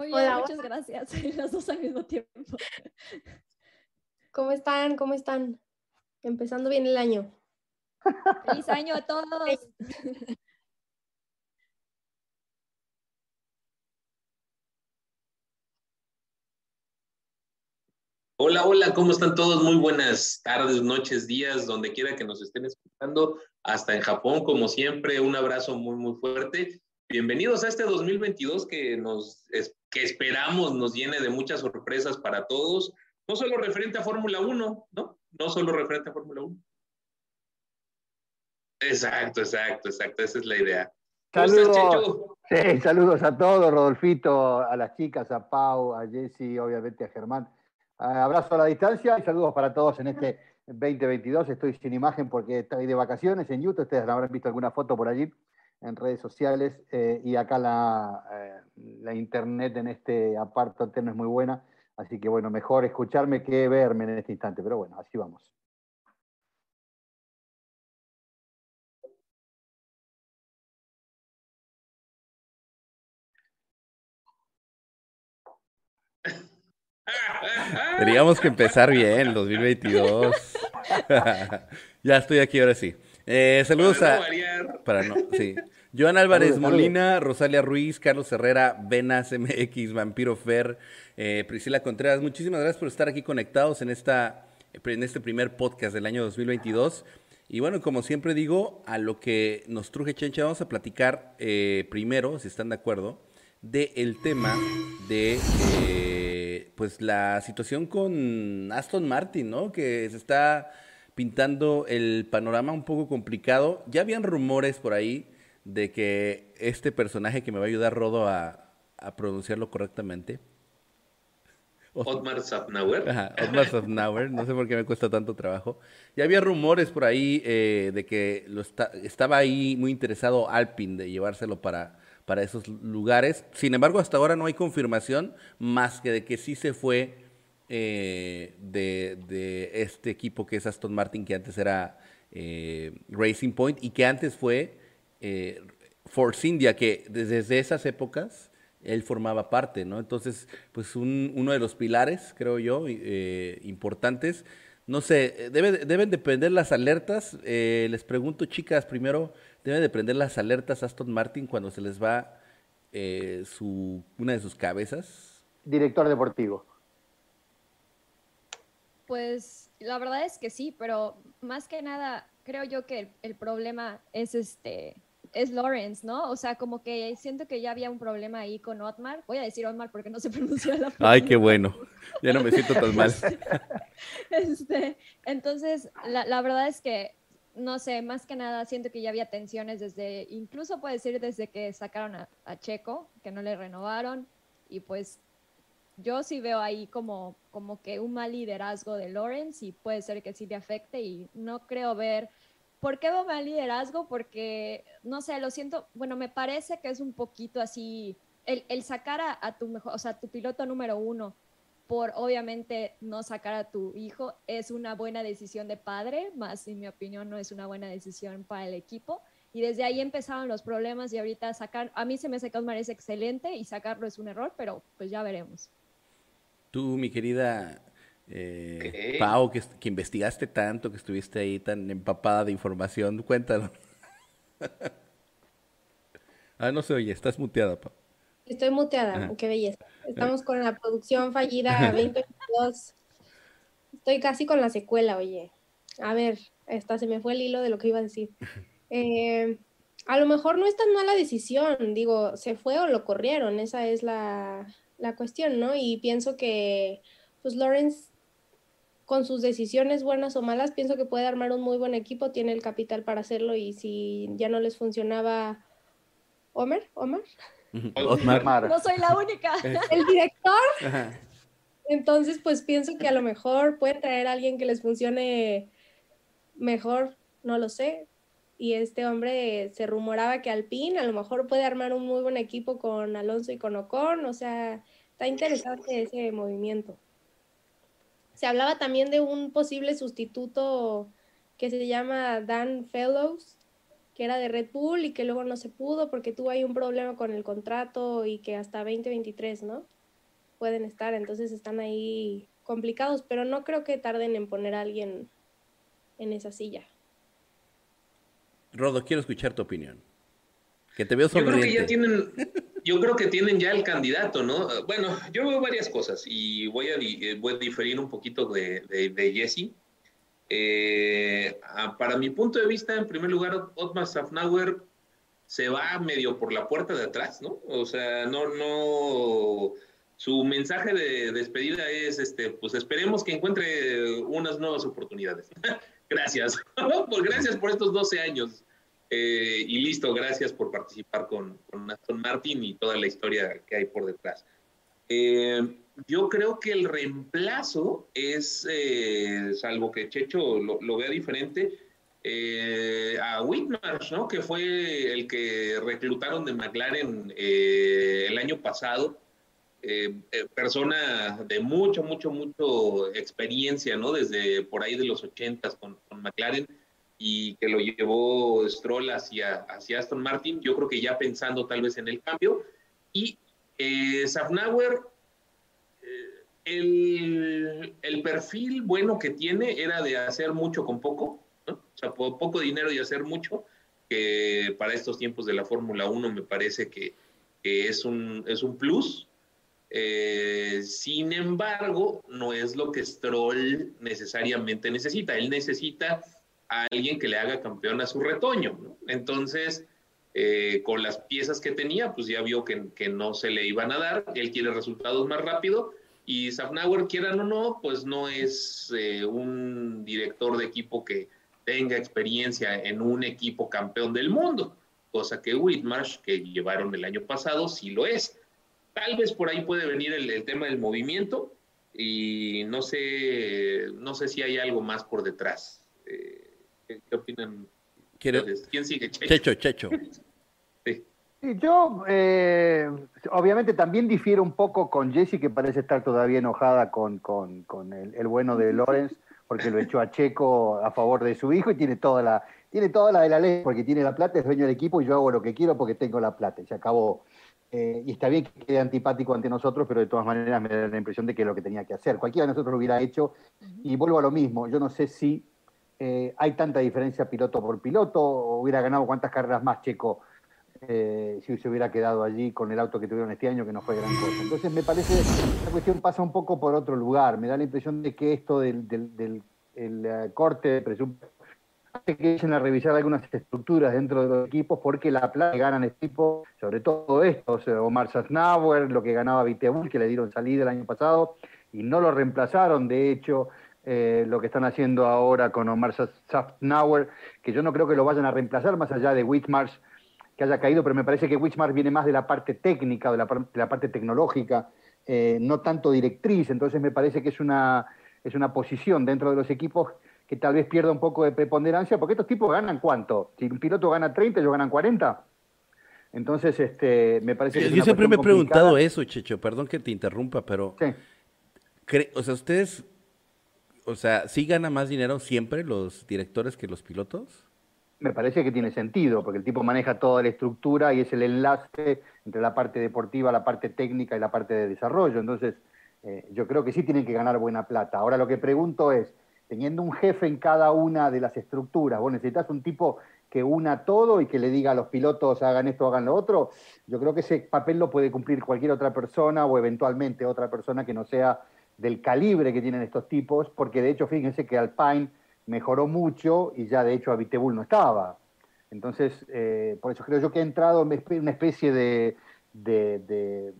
Hola, muchas gracias. Las dos al mismo tiempo. ¿Cómo están? ¿Cómo están? Empezando bien el año. Feliz año a todos. Hola, hola, ¿cómo están todos? Muy buenas tardes, noches, días, donde quiera que nos estén escuchando, hasta en Japón, como siempre, un abrazo muy, muy fuerte. Bienvenidos a este 2022 que, nos, que esperamos nos llene de muchas sorpresas para todos, no solo referente a Fórmula 1, ¿no? No solo referente a Fórmula 1. Exacto, exacto, exacto, esa es la idea. Saludos, sí, saludos a todos, Rodolfito, a las chicas, a Pau, a Jessy, obviamente a Germán. Ah, abrazo a la distancia y saludos para todos en este 2022. Estoy sin imagen porque estoy de vacaciones en YouTube. Ustedes habrán visto alguna foto por allí en redes sociales eh, y acá la, eh, la, internet en este aparto no es muy buena. Así que bueno, mejor escucharme que verme en este instante. Pero bueno, así vamos. Teníamos que empezar bien, 2022. ya estoy aquí ahora sí. Eh, saludos a. Para no, sí. Joan Álvarez Molina, Rosalia Ruiz, Carlos Herrera, Venas MX, Vampiro Fer, eh, Priscila Contreras. Muchísimas gracias por estar aquí conectados en, esta, en este primer podcast del año 2022. Y bueno, como siempre digo, a lo que nos truje Chencha, vamos a platicar eh, primero, si están de acuerdo, del el tema de pues la situación con Aston Martin, ¿no? Que se está pintando el panorama un poco complicado. Ya habían rumores por ahí de que este personaje que me va a ayudar Rodo a, pronunciarlo correctamente. Otmar Safnauer. Ajá, Otmar Safnauer, no sé por qué me cuesta tanto trabajo. Ya había rumores por ahí eh, de que lo estaba ahí muy interesado Alpine de llevárselo para para esos lugares. Sin embargo, hasta ahora no hay confirmación más que de que sí se fue eh, de, este equipo que es Aston Martin, que antes era eh, Racing Point y que antes fue eh, Force India, que desde esas épocas él formaba parte, ¿no? Entonces, pues uno de los pilares, creo yo, importantes. No sé, debe, deben depender las alertas. les pregunto, chicas, primero, debe de prender las alertas Aston Martin cuando se les va eh, su, una de sus cabezas? Director deportivo. Pues la verdad es que sí, pero más que nada creo yo que el, problema es este es Lawrence, ¿no? O sea, como que siento que ya había un problema ahí con Otmar. Voy a decir Otmar porque no se pronuncia la Ay, qué bueno. Ya no me siento tan mal. Este, entonces, la, la, verdad es que no sé, más que nada siento que ya había tensiones desde, incluso puede decir desde que sacaron a, Checo, que no le renovaron, y pues yo sí veo ahí como, como que un mal liderazgo de Lawrence y puede ser que sí le afecte y no creo ver, ¿por qué veo mal liderazgo? Porque, no sé, lo siento, bueno, me parece que es un poquito así, el, el sacar a, tu mejor, o sea, tu piloto número uno por obviamente no sacar a tu hijo es una buena decisión de padre, más en mi opinión no es una buena decisión para el equipo. Y desde ahí empezaron los problemas y ahorita sacar, a mí se me hace que Osmar es excelente y sacarlo es un error, pero pues ya veremos. Tú, mi querida eh, Pau, que, que, investigaste tanto, que estuviste ahí tan empapada de información, cuéntanos. ah, no se oye, estás muteada, Pau. Estoy muteada, qué belleza. Estamos con la producción fallida 2022. Estoy casi con la secuela, oye. A ver, esta se me fue el hilo de lo que iba a decir. Eh, a lo mejor no es tan mala decisión, digo, se fue o lo corrieron, esa es la, la cuestión, ¿no? Y pienso que, pues Lawrence, con sus decisiones buenas o malas, pienso que puede armar un muy buen equipo, tiene el capital para hacerlo y si ya no les funcionaba Homer, Homer, no soy la única. El director. Entonces, pues pienso que a lo mejor pueden traer a alguien que les funcione mejor, no lo sé. Y este hombre se rumoraba que Alpine a lo mejor puede armar un muy buen equipo con Alonso y con Ocon. O sea, está interesante ese movimiento. Se hablaba también de un posible sustituto que se llama Dan Fellows, que era de Red Bull y que luego no se pudo porque tuvo ahí un problema con el contrato y que hasta 2023, ¿no? Pueden estar, entonces están ahí complicados, pero no creo que tarden en poner a alguien en esa silla. Rodo, quiero escuchar tu opinión. Que te veo sonriente. Yo creo que ya tienen, yo creo que tienen ya el candidato, ¿no? Bueno, yo veo varias cosas y voy a, eh, voy a diferir un poquito de, de, Jesse. Eh, para mi punto de vista, en primer lugar, Otmar Safnauer se va medio por la puerta de atrás, ¿no? O sea, no, no, su mensaje de despedida es, este, pues esperemos que encuentre unas nuevas oportunidades. gracias, gracias por estos 12 años. Eh, y listo, gracias por participar con, con, Aston Martin y toda la historia que hay por detrás. Eh, yo creo que el reemplazo es, eh, salvo que Checho lo, vea diferente, a Whitmarsh, ¿no? que fue el que reclutaron de McLaren el año pasado. persona de mucho, mucho, mucho experiencia, ¿no? Desde por ahí de los ochentas con, con McLaren y que lo llevó Stroll hacia, hacia Aston Martin, yo creo que ya pensando tal vez en el cambio. Y eh, Safnauer, eh, el, el, perfil bueno que tiene era de hacer mucho con poco, o sea, poco dinero y hacer mucho, que para estos tiempos de la Fórmula 1 me parece que, que, es, un, es un plus. Eh, sin embargo, no es lo que Stroll necesariamente necesita. Él necesita a alguien que le haga campeón a su retoño. Entonces, eh, con las piezas que tenía, pues ya vio que, no se le iban a dar, él quiere resultados más rápido y Safnauer, quieran o no, pues no es eh, un director de equipo que tenga experiencia en un equipo campeón del mundo, cosa que Whitmarsh, que llevaron el año pasado, sí lo es. Tal vez por ahí puede venir el, tema del movimiento y no sé, no sé si hay algo más por detrás. ¿Qué, opinan? ¿Quién sigue? Checho, Checho. sí. Yo, eh, obviamente, también difiero un poco con Jessie, que parece estar todavía enojada con, con, con el, el, bueno de Lorenz, porque lo echó a Checo a favor de su hijo y tiene toda la, tiene toda la de la ley, porque tiene la plata, es dueño del equipo y yo hago lo que quiero porque tengo la plata. Y se acabó. Eh, y está bien que quede antipático ante nosotros, pero de todas maneras me da la impresión de que es lo que tenía que hacer. Cualquiera de nosotros lo hubiera hecho. Y vuelvo a lo mismo, yo no sé si eh, hay tanta diferencia piloto por piloto, hubiera ganado cuántas carreras más Checo eh, si se hubiera quedado allí con el auto que tuvieron este año, que no fue gran cosa. Entonces me parece que la cuestión pasa un poco por otro lugar. Me da la impresión de que esto del, eh, corte de presupuesto hace que echen a revisar algunas estructuras dentro de los equipos porque la plata que ganan este equipo, sobre todo estos, Omar Sasnauer, lo que ganaba Vitebull, que le dieron salida el año pasado y no lo reemplazaron, de hecho, eh, lo que están haciendo ahora con Omar Safnauer, que yo no creo que lo vayan a reemplazar más allá de Whitmarsh, que haya caído, pero me parece que Whitmarsh viene más de la parte técnica, de la, parte tecnológica, eh, no tanto directriz, entonces me parece que es una, es una posición dentro de los equipos que tal vez pierda un poco de preponderancia, porque estos tipos ganan cuánto? Si un piloto gana 30, ellos ganan 40. Entonces, este, me parece que... Yo siempre me he preguntado eso, Checho, perdón que te interrumpa, pero... O sea, ustedes o sea, ¿sí gana más dinero siempre los directores que los pilotos? Me parece que tiene sentido, porque el tipo maneja toda la estructura y es el enlace entre la parte deportiva, la parte técnica y la parte de desarrollo. Entonces, eh, yo creo que sí tienen que ganar buena plata. Ahora lo que pregunto es, teniendo un jefe en cada una de las estructuras, vos necesitas un tipo que una todo y que le diga a los pilotos hagan esto, hagan lo otro, yo creo que ese papel lo puede cumplir cualquier otra persona o eventualmente otra persona que no sea del calibre que tienen estos tipos, porque de hecho fíjense que Alpine mejoró mucho y ya de hecho Avitebull no estaba. Entonces, eh, por eso creo yo que ha entrado en una especie de, de,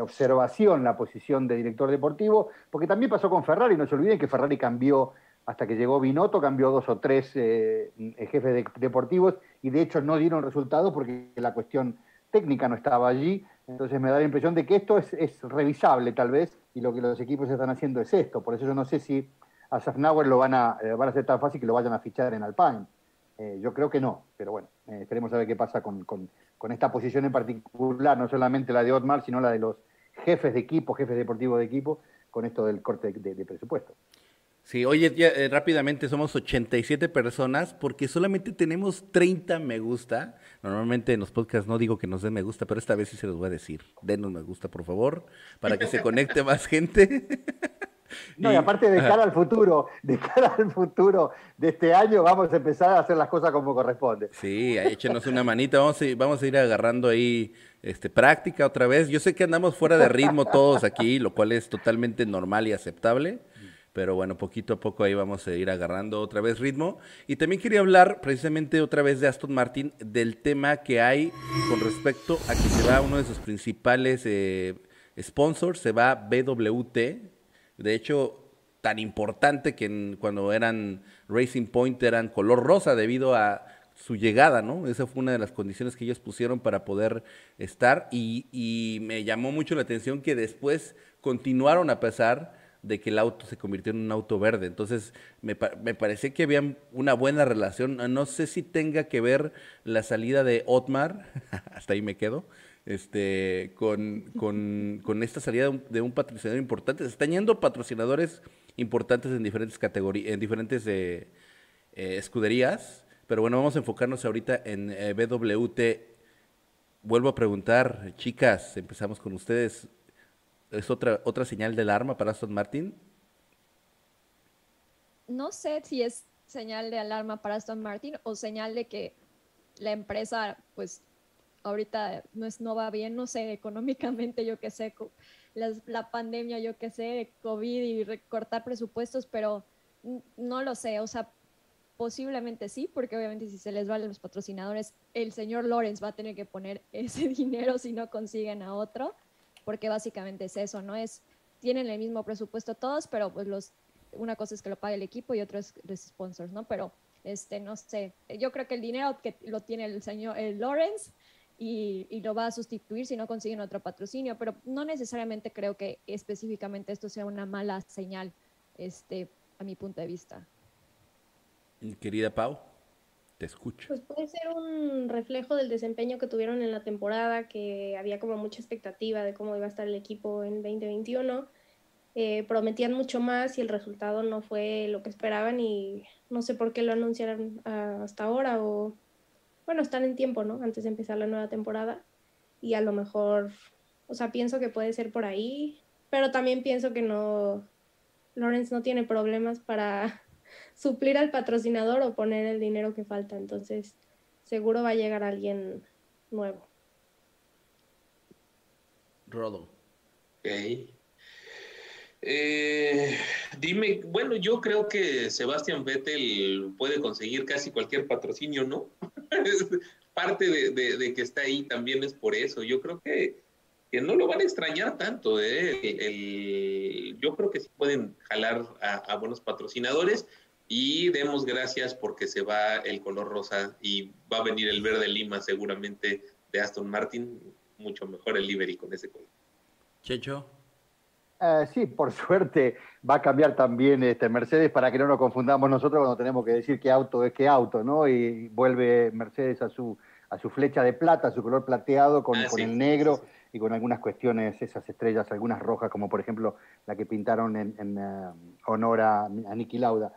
observación la posición de director deportivo, porque también pasó con Ferrari, no se olviden que Ferrari cambió, hasta que llegó Binotto, cambió dos o tres eh, jefes deportivos y de hecho no dieron resultados porque la cuestión técnica no estaba allí, entonces me da la impresión de que esto es, revisable tal vez y lo que los equipos están haciendo es esto. Por eso yo no sé si a Safnauer lo van a, eh, van a ser tan fácil que lo vayan a fichar en Alpine. Eh, yo creo que no, pero bueno, eh, esperemos a ver qué pasa con, con, esta posición en particular, no solamente la de Otmar, sino la de los jefes de equipo, jefes deportivos de equipo, con esto del corte de presupuesto. Sí, oye, eh, rápidamente somos 87 personas porque solamente tenemos 30 me gusta. Normalmente en los podcasts no digo que nos den me gusta, pero esta vez sí se los voy a decir. Denos me gusta, por favor, para que se conecte más gente. No, y, aparte de cara al futuro, de cara al futuro de este año, vamos a empezar a hacer las cosas como corresponde. Sí, échenos una manita, vamos a, vamos a ir agarrando ahí este, práctica otra vez. Yo sé que andamos fuera de ritmo todos aquí, lo cual es totalmente normal y aceptable. Pero bueno, poquito a poco ahí vamos a ir agarrando otra vez ritmo. Y también quería hablar precisamente otra vez de Aston Martin, del tema que hay con respecto a que se va uno de sus principales eh, sponsors, se va BWT. De hecho, tan importante que cuando eran Racing Point eran color rosa debido a su llegada, ¿no? Esa fue una de las condiciones que ellos pusieron para poder estar y, y me llamó mucho la atención que después continuaron a pesar de que el auto se convirtió en un auto verde. Entonces, me, me parecía que había una buena relación. No sé si tenga que ver la salida de Otmar, hasta ahí me quedo, este, con, con, esta salida de un, patrocinador importante. Se están yendo patrocinadores importantes en diferentes en diferentes eh, eh, escuderías. Pero bueno, vamos a enfocarnos ahorita en eh, BWT. Vuelvo a preguntar, chicas, empezamos con ustedes es otra, otra señal de alarma para Aston Martin? No sé si es señal de alarma para Aston Martin o señal de que la empresa, pues, ahorita no, es, no va bien, no sé, económicamente, yo qué sé, la, pandemia, yo qué sé, COVID y recortar presupuestos, pero no lo sé, o sea, posiblemente sí, porque obviamente si se les valen los patrocinadores, el señor Lawrence va a tener que poner ese dinero si no consiguen a otro porque básicamente es eso, ¿no? Es, tienen el mismo presupuesto todos, pero pues los, una cosa es que lo pague el equipo y otra es los sponsors, ¿no? Pero, este, no sé, yo creo que el dinero que lo tiene el señor el Lawrence y, y, lo va a sustituir si no consiguen otro patrocinio, pero no necesariamente creo que específicamente esto sea una mala señal, este, a mi punto de vista. Querida Pau. Te escucho. Pues puede ser un reflejo del desempeño que tuvieron en la temporada, que había como mucha expectativa de cómo iba a estar el equipo en 2021. Eh, prometían mucho más y el resultado no fue lo que esperaban y no sé por qué lo anunciaron ah, hasta ahora o bueno, están en tiempo, ¿no? Antes de empezar la nueva temporada y a lo mejor, o sea, pienso que puede ser por ahí, pero también pienso que no, Lawrence no tiene problemas para suplir al patrocinador o poner el dinero que falta. Entonces, seguro va a llegar alguien nuevo. Rodo. Ok. Eh, dime, bueno, yo creo que Sebastián Vettel puede conseguir casi cualquier patrocinio, ¿no? Parte de, que está ahí también es por eso. Yo creo que, no lo van a extrañar tanto. ¿eh? yo creo que sí pueden jalar a buenos patrocinadores y demos gracias porque se va el color rosa y va a venir el verde lima seguramente de Aston Martin, mucho mejor el livery con ese color. Checho. Eh, sí, por suerte va a cambiar también este Mercedes para que no nos confundamos nosotros cuando tenemos que decir qué auto es qué auto, ¿no? Y vuelve Mercedes a su, a su flecha de plata, a su color plateado con, ah, con el negro y con algunas cuestiones, esas estrellas, algunas rojas, como por ejemplo la que pintaron en, eh, honor a, a Niki Lauda.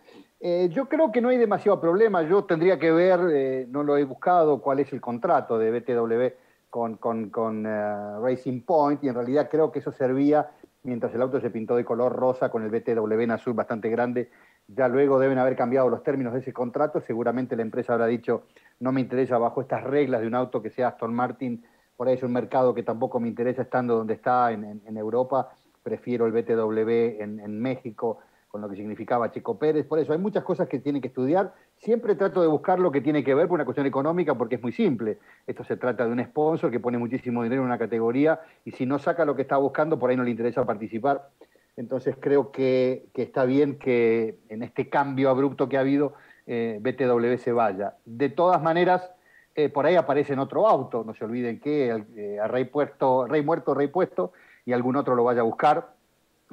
Eh, yo creo que no hay demasiado problema. Yo tendría que ver, eh, no lo he buscado, cuál es el contrato de BTW con, eh, Racing Point y en realidad creo que eso servía mientras el auto se pintó de color rosa con el BTW en azul bastante grande. Ya luego deben haber cambiado los términos de ese contrato. Seguramente la empresa habrá dicho, no me interesa bajo estas reglas de un auto que sea Aston Martin. Por ahí es un mercado que tampoco me interesa estando donde está en, Europa. Prefiero el BTW en México con lo que significaba Chico Pérez. Por eso hay muchas cosas que tienen que estudiar. Siempre trato de buscar lo que tiene que ver por una cuestión económica porque es muy simple. Esto se trata de un sponsor que pone muchísimo dinero en una categoría y si no saca lo que está buscando, por ahí no le interesa participar. Entonces creo que, está bien que en este cambio abrupto que ha habido, eh, BTW se vaya. De todas maneras, eh, por ahí aparece en otro auto, no se olviden que eh, a Rey, puesto, Rey muerto, Rey puesto, y algún otro lo vaya a buscar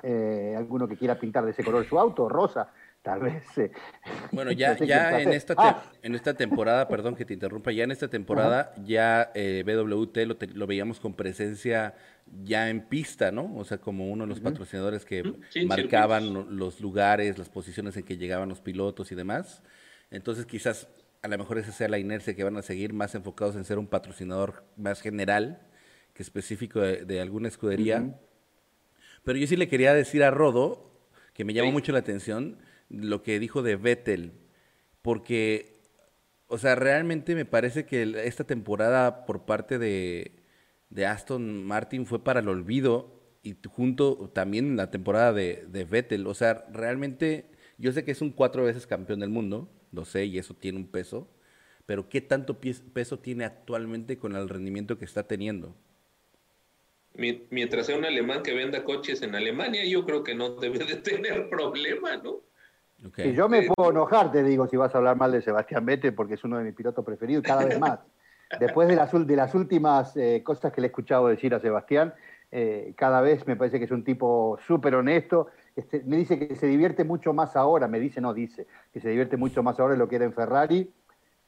eh, alguno que quiera pintar de ese color su auto, rosa, tal vez. bueno, ya, ya en, esta ah. en esta temporada, perdón que te interrumpa, ya en esta temporada ya eh, BWT lo, lo, veíamos con presencia ya en pista, ¿no? O sea, como uno de los patrocinadores que marcaban los lugares, las posiciones en que llegaban los pilotos y demás. Entonces, quizás a lo mejor esa sea la inercia que van a seguir más enfocados en ser un patrocinador más general que específico de, alguna escudería. Pero yo sí le quería decir a Rodo, que me llamó mucho la atención, lo que dijo de Vettel, porque, o sea, realmente me parece que esta temporada por parte de, de Aston Martin fue para el olvido y junto también la temporada de, de Vettel. O sea, realmente yo sé que es un cuatro veces campeón del mundo, lo sé y eso tiene un peso, pero ¿qué tanto peso tiene actualmente con el rendimiento que está teniendo? Mientras sea un alemán que venda coches en Alemania, yo creo que no debe de tener problema, ¿no? Y yo me puedo enojar, te digo, si vas a hablar mal de Sebastián Vettel, porque es uno de mis pilotos preferidos, cada vez más. Después de las, de las últimas eh, cosas que le he escuchado decir a Sebastián, eh, cada vez me parece que es un tipo súper honesto. Este, me dice que se divierte mucho más ahora, me dice, no dice, que se divierte mucho más ahora de lo que era en Ferrari.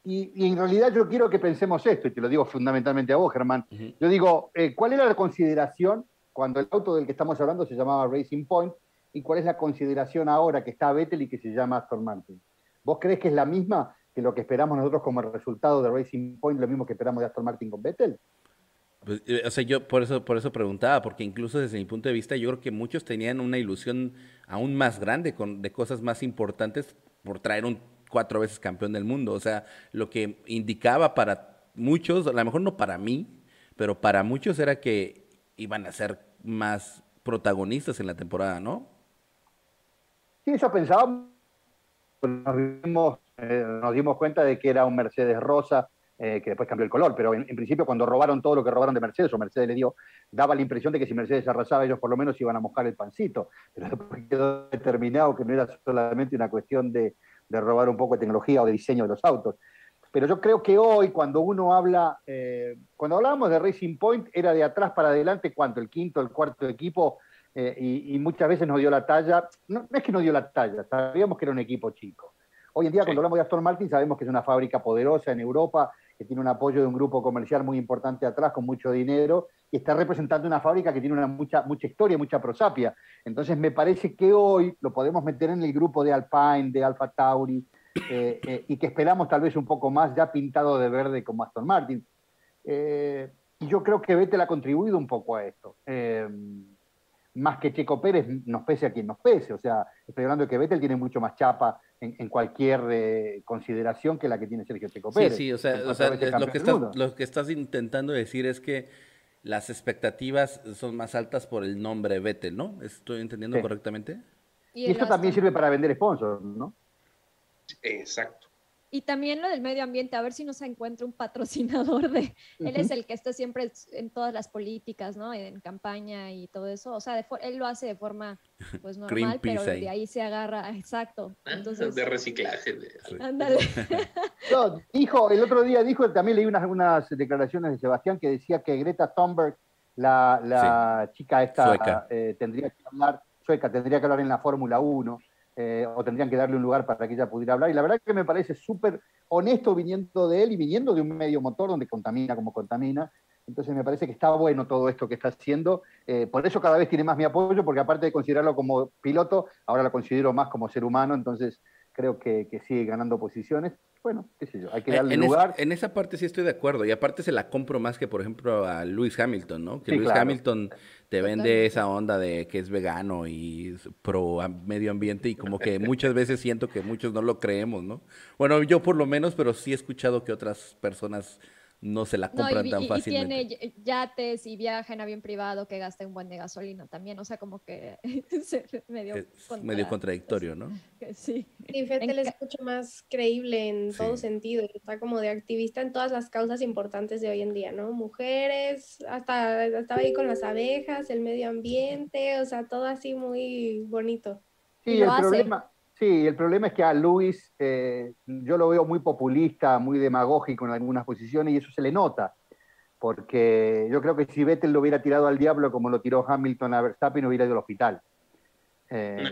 Y, en realidad yo quiero que pensemos esto, y te lo digo fundamentalmente a vos, Germán. Yo digo, eh, ¿cuál era la consideración cuando el auto del que estamos hablando se llamaba Racing Point? ¿Y cuál es la consideración ahora que está Vettel y que se llama Aston Martin? ¿Vos crees que es la misma que lo que esperamos nosotros como resultado de Racing Point, lo mismo que esperamos de Aston Martin con Vettel? Pues, eh, o sea, yo por eso, por eso preguntaba, porque incluso desde mi punto de vista, yo creo que muchos tenían una ilusión aún más grande con, de cosas más importantes por traer un cuatro veces campeón del mundo. O sea, lo que indicaba para muchos, a lo mejor no para mí, pero para muchos era que iban a ser más protagonistas en la temporada, ¿no? Sí, eso pensábamos. Nos dimos, eh, nos dimos cuenta de que era un Mercedes rosa, eh, que después cambió el color, pero en, principio cuando robaron todo lo que robaron de Mercedes, o Mercedes le dio, daba la impresión de que si Mercedes arrasaba, ellos por lo menos iban a mojar el pancito, pero después quedó determinado que no era solamente una cuestión de, de robar un poco de tecnología o de diseño de los autos. Pero yo creo que hoy, cuando uno habla, eh, cuando hablábamos de Racing Point, era de atrás para adelante, ¿cuánto? El quinto, el cuarto equipo, eh, y, muchas veces nos dio la talla. No, es que nos dio la talla, sabíamos que era un equipo chico. Hoy en día, cuando hablamos de Aston Martin, sabemos que es una fábrica poderosa en Europa, que tiene un apoyo de un grupo comercial muy importante atrás, con mucho dinero, y está representando una fábrica que tiene una mucha, mucha historia, mucha prosapia. Entonces, me parece que hoy lo podemos meter en el grupo de Alpine, de Alfa Tauri, eh, eh, y que esperamos tal vez un poco más ya pintado de verde como Aston Martin. Eh, y yo creo que Vettel ha contribuido un poco a esto más que Checo Pérez, nos pese a quien nos pese. O sea, estoy hablando de que Vettel tiene mucho más chapa en, cualquier consideración que la que tiene Sergio Checo Pérez. Sí, sí, o sea, lo, que estás, lo que estás intentando decir es que las expectativas son más altas por el nombre Vettel, ¿no? ¿Estoy entendiendo correctamente? Y, esto también sirve para vender sponsors, ¿no? Exacto. Y también lo del medio ambiente, a ver si nos encuentra un patrocinador de... Él es el que está siempre en todas las políticas, ¿no? En campaña y todo eso. O sea, él lo hace de forma pues normal, pero de ahí se agarra, exacto. Entonces, de reciclaje. Ándale. dijo, el otro día dijo, también leí unas, unas declaraciones de Sebastián que decía que Greta Thunberg, la, la chica esta, eh, tendría que hablar, sueca, tendría que hablar en la Fórmula 1 eh, o tendrían que darle un lugar para que ella pudiera hablar. Y la verdad que me parece súper honesto viniendo de él y viniendo de un medio motor donde contamina como contamina. Entonces me parece que está bueno todo esto que está haciendo. Eh, por eso cada vez tiene más mi apoyo, porque aparte de considerarlo como piloto, ahora lo considero más como ser humano. Entonces creo que, que sigue ganando posiciones bueno, qué sé yo, hay que eh, darle en lugar. en esa parte sí estoy de acuerdo, y aparte se la compro más que, por ejemplo, a Lewis Hamilton, ¿no? Que Lewis Hamilton te vende esa onda de que es vegano y pro medio ambiente, y como que muchas veces siento que muchos no lo creemos, ¿no? Bueno, yo por lo menos, pero sí he escuchado que otras personas no se la compran tan fácilmente. Y tiene yates y viaja en avión privado que gasta un buen de gasolina también, o sea, como que es medio, medio contradictorio, ¿no? Sí. Sí, Fettel es mucho más creíble en todo sentido, está como de activista en todas las causas importantes de hoy en día, ¿no? Mujeres, hasta estaba ahí con las abejas, el medio ambiente, o sea, todo así muy bonito. Sí, el problema, Sí, el problema es que a Luis eh, yo lo veo muy populista, muy demagógico en algunas posiciones y eso se le nota, porque yo creo que si Vettel lo hubiera tirado al diablo como lo tiró Hamilton a Verstappen, hubiera ido al hospital. Eh,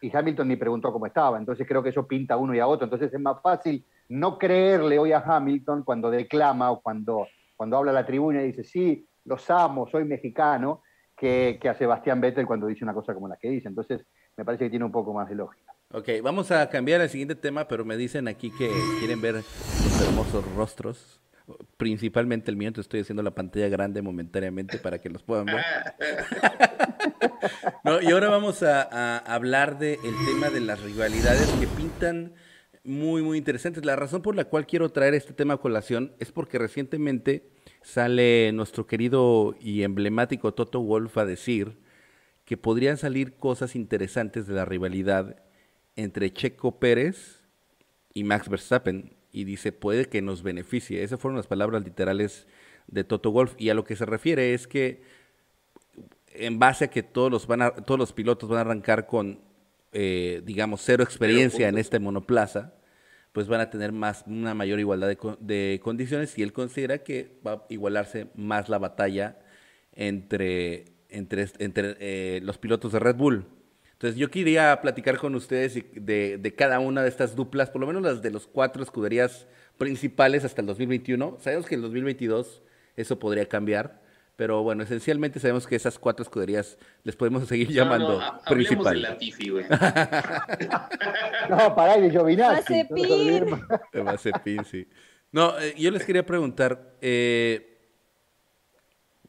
y, Hamilton, ni preguntó cómo estaba. Entonces creo que eso pinta a uno y a otro. Entonces es más fácil no creerle hoy a Hamilton cuando declama o cuando, cuando habla a la tribuna y dice, sí, los amo, soy mexicano, que, que a Sebastián Vettel cuando dice una cosa como la que dice. Entonces me parece que tiene un poco más de lógica. Ok, vamos a cambiar al siguiente tema, pero me dicen aquí que quieren ver los hermosos rostros principalmente el mío, entonces estoy haciendo la pantalla grande momentáneamente para que los puedan ver. y ahora vamos a, hablar del tema de las rivalidades que pintan muy, muy interesantes. La razón por la cual quiero traer este tema a colación es porque recientemente sale nuestro querido y emblemático Toto Wolf a decir que podrían salir cosas interesantes de la rivalidad entre Checo Pérez y Max Verstappen y dice, puede que nos beneficie. Esas fueron las palabras literales de Toto Wolf. Y a lo que se refiere es que en base a que todos los, van a, todos los pilotos van a arrancar con, eh, digamos, cero experiencia en este monoplaza, pues van a tener más, una mayor igualdad de, condiciones y él considera que va a igualarse más la batalla entre, entre, entre eh, los pilotos de Red Bull. Entonces yo quería platicar con ustedes de, de, cada una de estas duplas, por lo menos las de los cuatro escuderías principales hasta el 2021. Sabemos que en el 2022 eso podría cambiar, pero bueno, esencialmente sabemos que esas cuatro escuderías les podemos seguir llamando no, principales. De Latifi, güey. no, para de Giovinazzi. Mazepin, sí. No, eh, yo les quería preguntar, eh,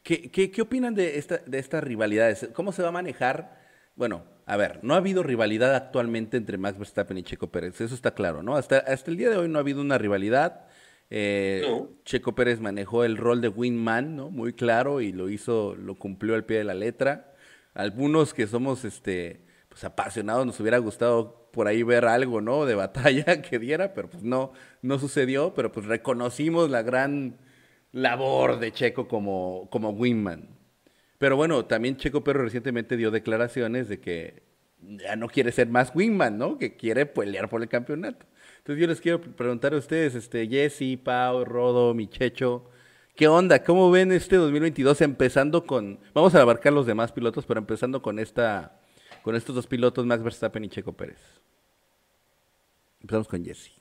¿qué, qué, qué opinan de, esta, de estas rivalidades? ¿Cómo se va a manejar? Bueno, a ver, no ha habido rivalidad actualmente entre Max Verstappen y Checo Pérez, eso está claro, ¿no? Hasta, hasta el día de hoy no ha habido una rivalidad. Eh, Checo Pérez manejó el rol de wingman, ¿no? Muy claro y lo hizo, lo cumplió al pie de la letra. Algunos que somos, este, pues apasionados, nos hubiera gustado por ahí ver algo, ¿no? De batalla que diera, pero pues no, no sucedió, pero pues reconocimos la gran labor de Checo como, como wingman. Pero bueno, también Checo Perro recientemente dio declaraciones de que ya no quiere ser más wingman, ¿no? Que quiere pelear por el campeonato. Entonces yo les quiero preguntar a ustedes, este, Jesse, Pau, Rodo, Michecho, ¿qué onda? ¿Cómo ven este 2022 empezando con, vamos a abarcar los demás pilotos, pero empezando con esta, con estos dos pilotos, Max Verstappen y Checo Pérez? Empezamos con Jesse.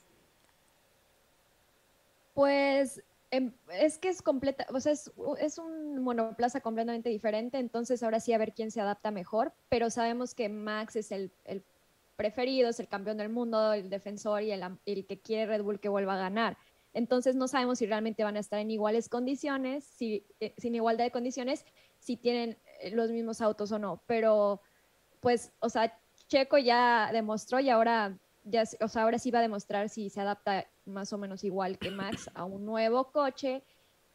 Pues es que es completa, o sea, es, es, un monoplaza completamente diferente, entonces ahora sí a ver quién se adapta mejor, pero sabemos que Max es el, el preferido, es el campeón del mundo, el defensor y el, el, que quiere Red Bull que vuelva a ganar. Entonces no sabemos si realmente van a estar en iguales condiciones, si, eh, sin igualdad de condiciones, si tienen eh, los mismos autos o no, pero pues, o sea, Checo ya demostró y ahora ya, o sea, ahora sí va a demostrar si se adapta más o menos igual que Max a un nuevo coche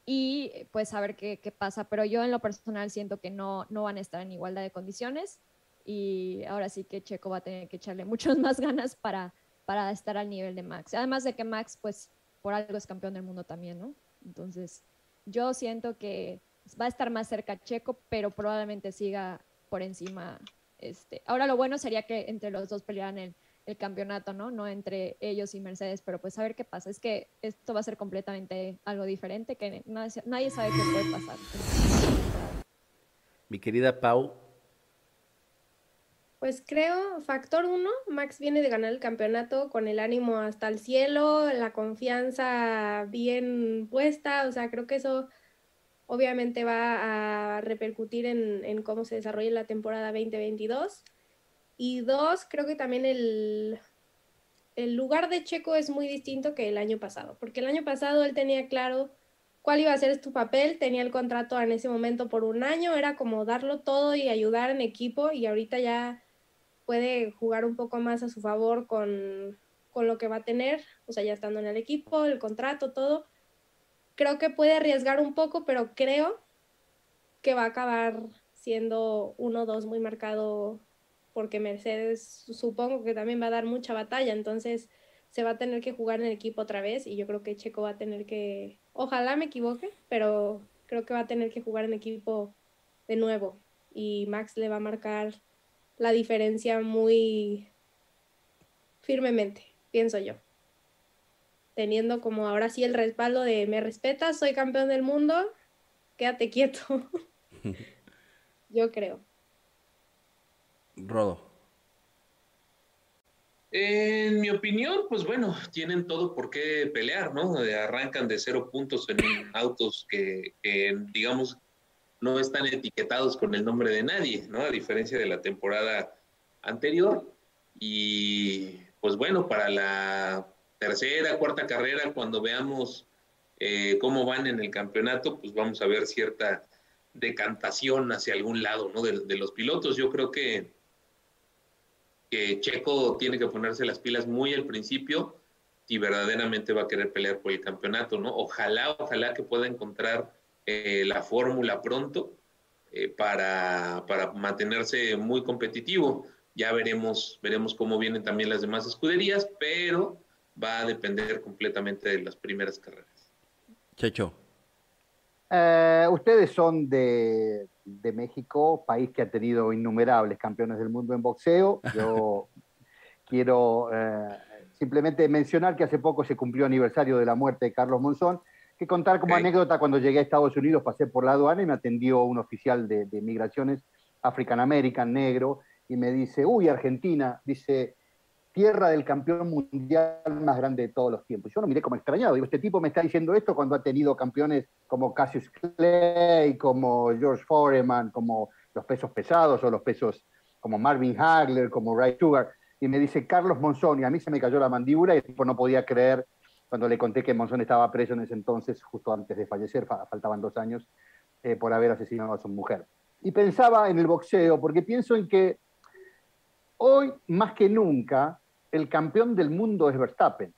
y pues a ver qué, qué, pasa. Pero yo en lo personal siento que no, no van a estar en igualdad de condiciones y ahora sí que Checo va a tener que echarle muchas más ganas para, para estar al nivel de Max. Además de que Max pues por algo es campeón del mundo también, ¿no? Entonces yo siento que va a estar más cerca Checo, pero probablemente siga por encima. Este. Ahora lo bueno sería que entre los dos pelearan el el campeonato, ¿no? No entre ellos y Mercedes, pero pues a ver qué pasa. Es que esto va a ser completamente algo diferente, que nadie, sabe qué puede pasar. Mi querida Pau. Pues creo, factor uno, Max viene de ganar el campeonato con el ánimo hasta el cielo, la confianza bien puesta, o sea, creo que eso obviamente va a repercutir en, en cómo se desarrolla la temporada 2022. Y dos, creo que también el, el lugar de Checo es muy distinto que el año pasado, porque el año pasado él tenía claro cuál iba a ser su papel, tenía el contrato en ese momento por un año, era como darlo todo y ayudar en equipo y ahorita ya puede jugar un poco más a su favor con, con lo que va a tener, o sea, ya estando en el equipo, el contrato, todo. Creo que puede arriesgar un poco, pero creo que va a acabar siendo uno o dos muy marcado porque Mercedes supongo que también va a dar mucha batalla, entonces se va a tener que jugar en el equipo otra vez y yo creo que Checo va a tener que, ojalá me equivoque, pero creo que va a tener que jugar en equipo de nuevo y Max le va a marcar la diferencia muy firmemente, pienso yo. Teniendo como ahora sí el respaldo de me respetas, soy campeón del mundo, quédate quieto. yo creo. Rodo. En mi opinión, pues bueno, tienen todo por qué pelear, ¿no? Arrancan de cero puntos en autos que, digamos, no están etiquetados con el nombre de nadie, ¿no? A diferencia de la temporada anterior. Y pues bueno, para la tercera, cuarta carrera, cuando veamos eh, cómo van en el campeonato, pues vamos a ver cierta decantación hacia algún lado, ¿no? de los pilotos. Yo creo que que Checo tiene que ponerse las pilas muy al principio y verdaderamente va a querer pelear por el campeonato, ¿no? Ojalá, ojalá que pueda encontrar eh, la fórmula pronto eh, para, para, mantenerse muy competitivo. Ya veremos, veremos cómo vienen también las demás escuderías, pero va a depender completamente de las primeras carreras. Checho. Eh, ustedes son de, México, país que ha tenido innumerables campeones del mundo en boxeo. Yo quiero eh, simplemente mencionar que hace poco se cumplió aniversario de la muerte de Carlos Monzón, que contar como anécdota, cuando llegué a Estados Unidos pasé por la aduana y me atendió un oficial de, de migraciones African American, negro, y me dice, uy, Argentina, dice, tierra del campeón mundial más grande de todos los tiempos. Yo lo miré como extrañado. Digo, este tipo me está diciendo esto cuando ha tenido campeones como Cassius Clay, como George Foreman, como los pesos pesados o los pesos como Marvin Hagler, como Ray Sugar. Y me dice Carlos Monzón, y a mí se me cayó la mandíbula y tipo no podía creer cuando le conté que Monzón estaba preso en ese entonces, justo antes de fallecer, faltaban dos años, eh, por haber asesinado a su mujer. Y pensaba en el boxeo, porque pienso en que hoy, más que nunca, el campeón del mundo es Verstappen.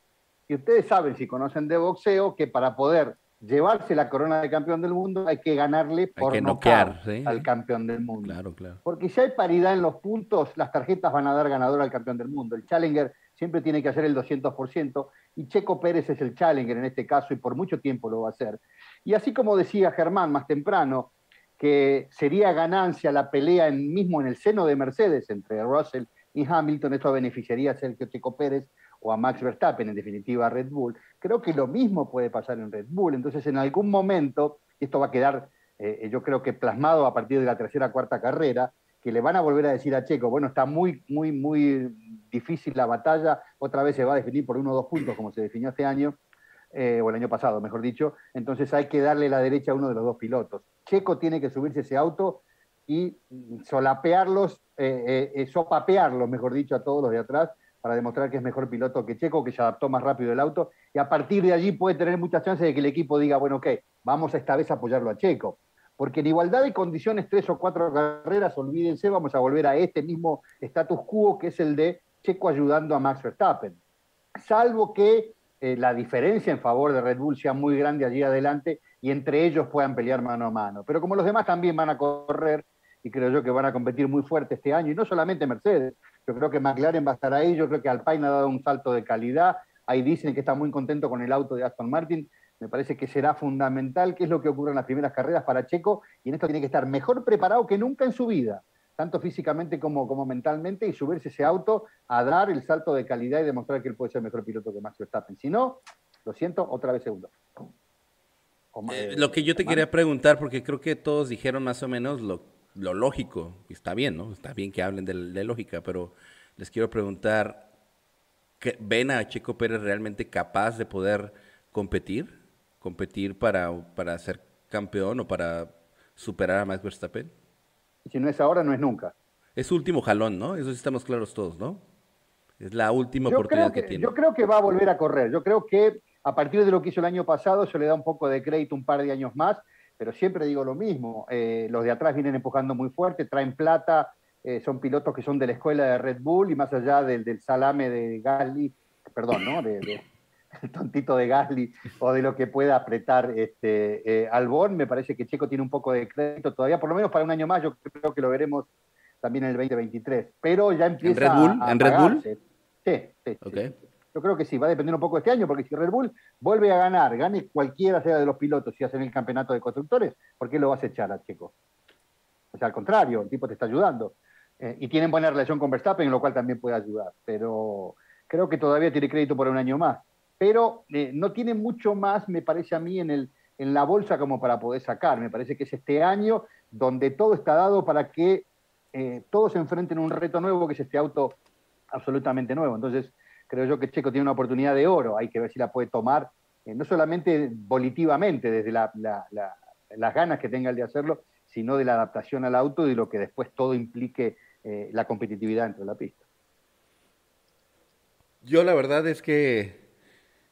Y ustedes saben, si conocen de boxeo, que para poder llevarse la corona de campeón del mundo hay que ganarle por que noquear, al campeón del mundo. Claro, claro. Porque si hay paridad en los puntos, las tarjetas van a dar ganador al campeón del mundo. El Challenger siempre tiene que hacer el 200% y Checo Pérez es el Challenger en este caso y por mucho tiempo lo va a hacer. Y así como decía Germán más temprano, que sería ganancia la pelea en, mismo en el seno de Mercedes entre Russell y Hamilton, esto beneficiaría a Sergio Checo Pérez o a Max Verstappen, en definitiva a Red Bull. Creo que lo mismo puede pasar en Red Bull. Entonces, en algún momento, esto va a quedar, eh, yo creo que plasmado a partir de la tercera cuarta carrera, que le van a volver a decir a Checo, bueno, está muy, muy, muy difícil la batalla, otra vez se va a definir por uno o dos puntos, como se definió este año, eh, o el año pasado, mejor dicho, entonces hay que darle la derecha a uno de los dos pilotos. Checo tiene que subirse ese auto y solapearlos, eh, eh, eh, sopapearlos, mejor dicho, a todos los de atrás para demostrar que es mejor piloto que Checo, que se adaptó más rápido el auto, y a partir de allí puede tener muchas chances de que el equipo diga, bueno, ok, vamos esta vez a apoyarlo a Checo. Porque en igualdad de condiciones, tres o cuatro carreras, olvídense, vamos a volver a este mismo status quo que es el de Checo ayudando a Max Verstappen. Salvo que la diferencia en favor de Red Bull sea muy grande allí adelante y entre ellos puedan pelear mano a mano. Pero como los demás también van a correr, y creo yo que van a competir muy fuerte este año, y no solamente Mercedes, yo creo que McLaren va a estar ahí, yo creo que Alpine ha dado un salto de calidad, ahí dicen que está muy contento con el auto de Aston Martin, me parece que será fundamental qué es lo que ocurre en las primeras carreras para Checo, y en esto tiene que estar mejor preparado que nunca en su vida, tanto físicamente como, como mentalmente, y subirse ese auto a dar el salto de calidad y demostrar que él puede ser mejor piloto que Max Verstappen. Si no, lo siento, otra vez segundo. Eh, lo que yo te quería preguntar, porque creo que todos dijeron más o menos lo lo lógico, está bien, ¿no? Está bien que hablen de, lógica, pero les quiero preguntar, ¿ven a Checo Pérez realmente capaz de poder competir? ¿Competir para, para ser campeón o para superar a Max Verstappen? Si no es ahora, no es nunca. Es su último jalón, ¿no? Eso sí estamos claros todos, ¿no? Es la última oportunidad que, tiene. Yo creo que va a volver a correr. Yo creo que a partir de lo que hizo el año pasado se le da un poco de crédito un par de años más pero siempre digo lo mismo, eh, los de atrás vienen empujando muy fuerte, traen plata, eh, son pilotos que son de la escuela de Red Bull y más allá del, salame de Gasly, perdón, ¿no? De, el tontito de Gasly o de lo que pueda apretar este, eh, Albón, me parece que Checo tiene un poco de crédito todavía, por lo menos para un año más, yo creo que lo veremos también en el 2023, pero ya empieza ¿En Red Bull? ¿En Red Bull? Sí, sí, sí. Yo creo que sí, va a depender un poco este año, porque si Red Bull vuelve a ganar, gane cualquiera sea de los pilotos y hacen el campeonato de constructores, ¿por qué lo vas a echar a Checo? O sea, al contrario, el tipo te está ayudando. Eh, y tienen buena relación con Verstappen, en lo cual también puede ayudar. Pero creo que todavía tiene crédito por un año más. Pero eh, no tiene mucho más, me parece a mí, en, el, en la bolsa como para poder sacar. Me parece que es este año donde todo está dado para que eh, todos se enfrenten a un reto nuevo, que es este auto absolutamente nuevo. Entonces, creo yo que Checo tiene una oportunidad de oro, hay que ver si la puede tomar, eh, no solamente volitivamente, desde las ganas que tenga el de hacerlo, sino de la adaptación al auto y lo que después todo implique eh, la competitividad dentro de la pista. Yo la verdad es que,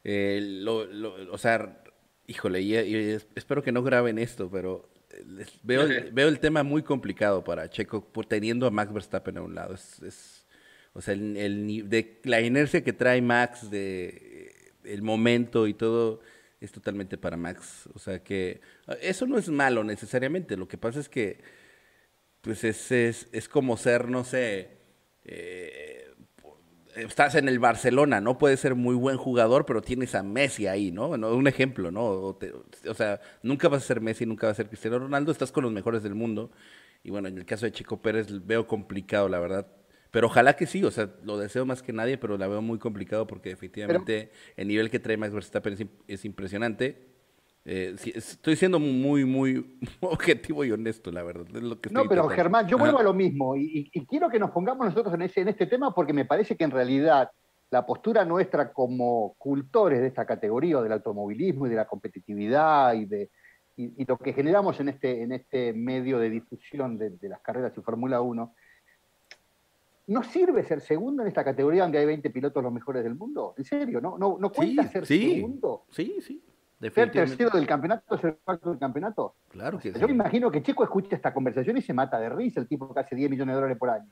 eh, o sea, híjole, y, espero que no graben esto, pero veo, veo el tema muy complicado para Checo teniendo a Max Verstappen a un lado. Es, o sea, el, de la inercia que trae Max, de el momento y todo, es totalmente para Max. O sea que eso no es malo necesariamente. Lo que pasa es que, pues es, es, es como ser, no sé, eh, estás en el Barcelona, ¿no? Puedes ser muy buen jugador, pero tienes a Messi ahí, ¿no? Un ejemplo, ¿no? O, o, sea, nunca vas a ser Messi, nunca vas a ser Cristiano Ronaldo, estás con los mejores del mundo. Y bueno, en el caso de Chico Pérez veo complicado, la verdad, pero ojalá que sí, o sea, lo deseo más que nadie, pero la veo muy complicado porque efectivamente el nivel que trae Max Verstappen es, impresionante. Eh, estoy siendo muy, muy objetivo y honesto, la verdad. no, pero Germán, yo vuelvo a lo mismo y, quiero que nos pongamos nosotros en, ese, en este tema porque me parece que en realidad la postura nuestra como cultores de esta categoría, del automovilismo y de la competitividad y de y, lo que generamos en este, en este medio de difusión de, de las carreras de Fórmula 1, ¿No sirve ser segundo en esta categoría donde hay 20 pilotos los mejores del mundo? ¿En serio? ¿No, no, no cuenta ser segundo? Sí, sí. ¿Ser tercero del campeonato, ser cuarto del campeonato? Claro que Yo me imagino que Checo escucha esta conversación y se mata de risa, el tipo que hace 10 millones de dólares por año.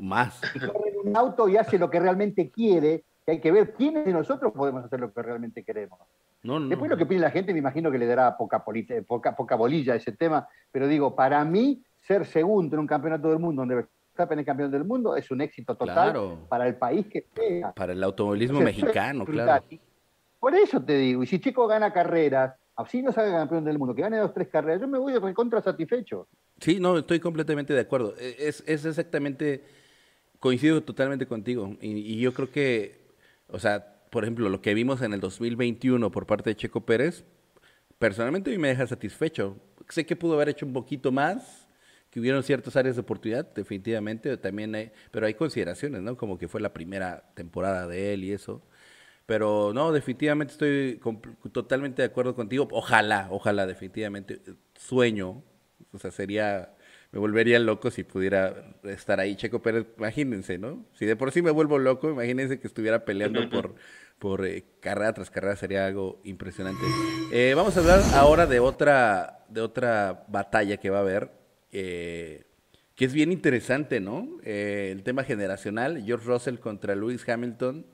Más. Y corre en un auto y hace lo que realmente quiere, que hay que ver quiénes de nosotros podemos hacer lo que realmente queremos. No, no, Después lo que pide la gente me imagino que le dará poca, poca, poca bolilla a ese tema, pero digo, para mí, ser segundo en un campeonato del mundo donde Verstappen es campeón del mundo, es un éxito total para el país que sea. Para el automovilismo mexicano, claro. Por eso te digo, y si Chico gana carreras, así no salga campeón del mundo, que gane dos, tres carreras, yo me voy de contra satisfecho. Sí, no, estoy completamente de acuerdo. E, es, es exactamente, coincido totalmente contigo. Y, y, yo creo que, o sea, por ejemplo, lo que vimos en el 2021 por parte de Checo Pérez, personalmente a mí me deja satisfecho. Sé que pudo haber hecho un poquito más, que hubieron ciertas áreas de oportunidad, definitivamente, también hay, pero hay consideraciones, ¿no? Como que fue la primera temporada de él y eso. Pero no, definitivamente estoy totalmente de acuerdo contigo. Ojalá, ojalá, definitivamente. Sueño, o sea, sería, me volvería loco si pudiera estar ahí. Checo Pérez, imagínense, ¿no? Si de por sí me vuelvo loco, imagínense que estuviera peleando por, por eh, carrera tras carrera, sería algo impresionante. Eh, vamos a hablar ahora de otra, de otra batalla que va a haber eh, que es bien interesante, ¿no? Eh, el tema generacional, George Russell contra Lewis Hamilton.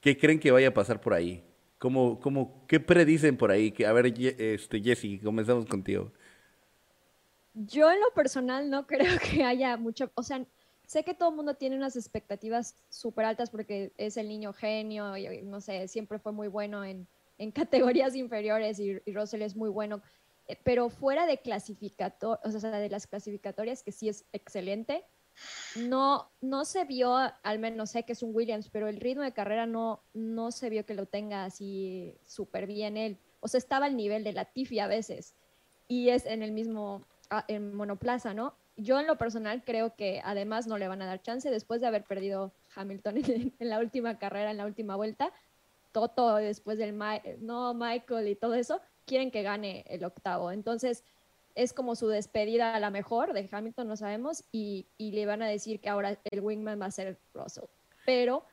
¿Qué creen que vaya a pasar por ahí? ¿Cómo, cómo, ¿Qué predicen por ahí? A ver, este, Jesse, comenzamos contigo. Yo en lo personal no creo que haya mucho, o sea, sé que todo el mundo tiene unas expectativas súper altas porque es el niño genio y no sé, siempre fue muy bueno en, en categorías inferiores y, Russell es muy bueno pero fuera de clasificator, o sea, de las clasificatorias, que sí es excelente, no, no se vio, al menos sé que es un Williams, pero el ritmo de carrera no, no se vio que lo tenga así súper bien él. O sea, estaba al nivel de la Tiffy a veces y es en el mismo, en monoplaza, ¿no? Yo en lo personal creo que además no le van a dar chance después de haber perdido Hamilton en, en la última carrera, en la última vuelta. Toto después del no Michael y todo eso, quieren que gane el octavo. Entonces, es como su despedida a la mejor de Hamilton, no sabemos, y, le van a decir que ahora el wingman va a ser Russell. Pero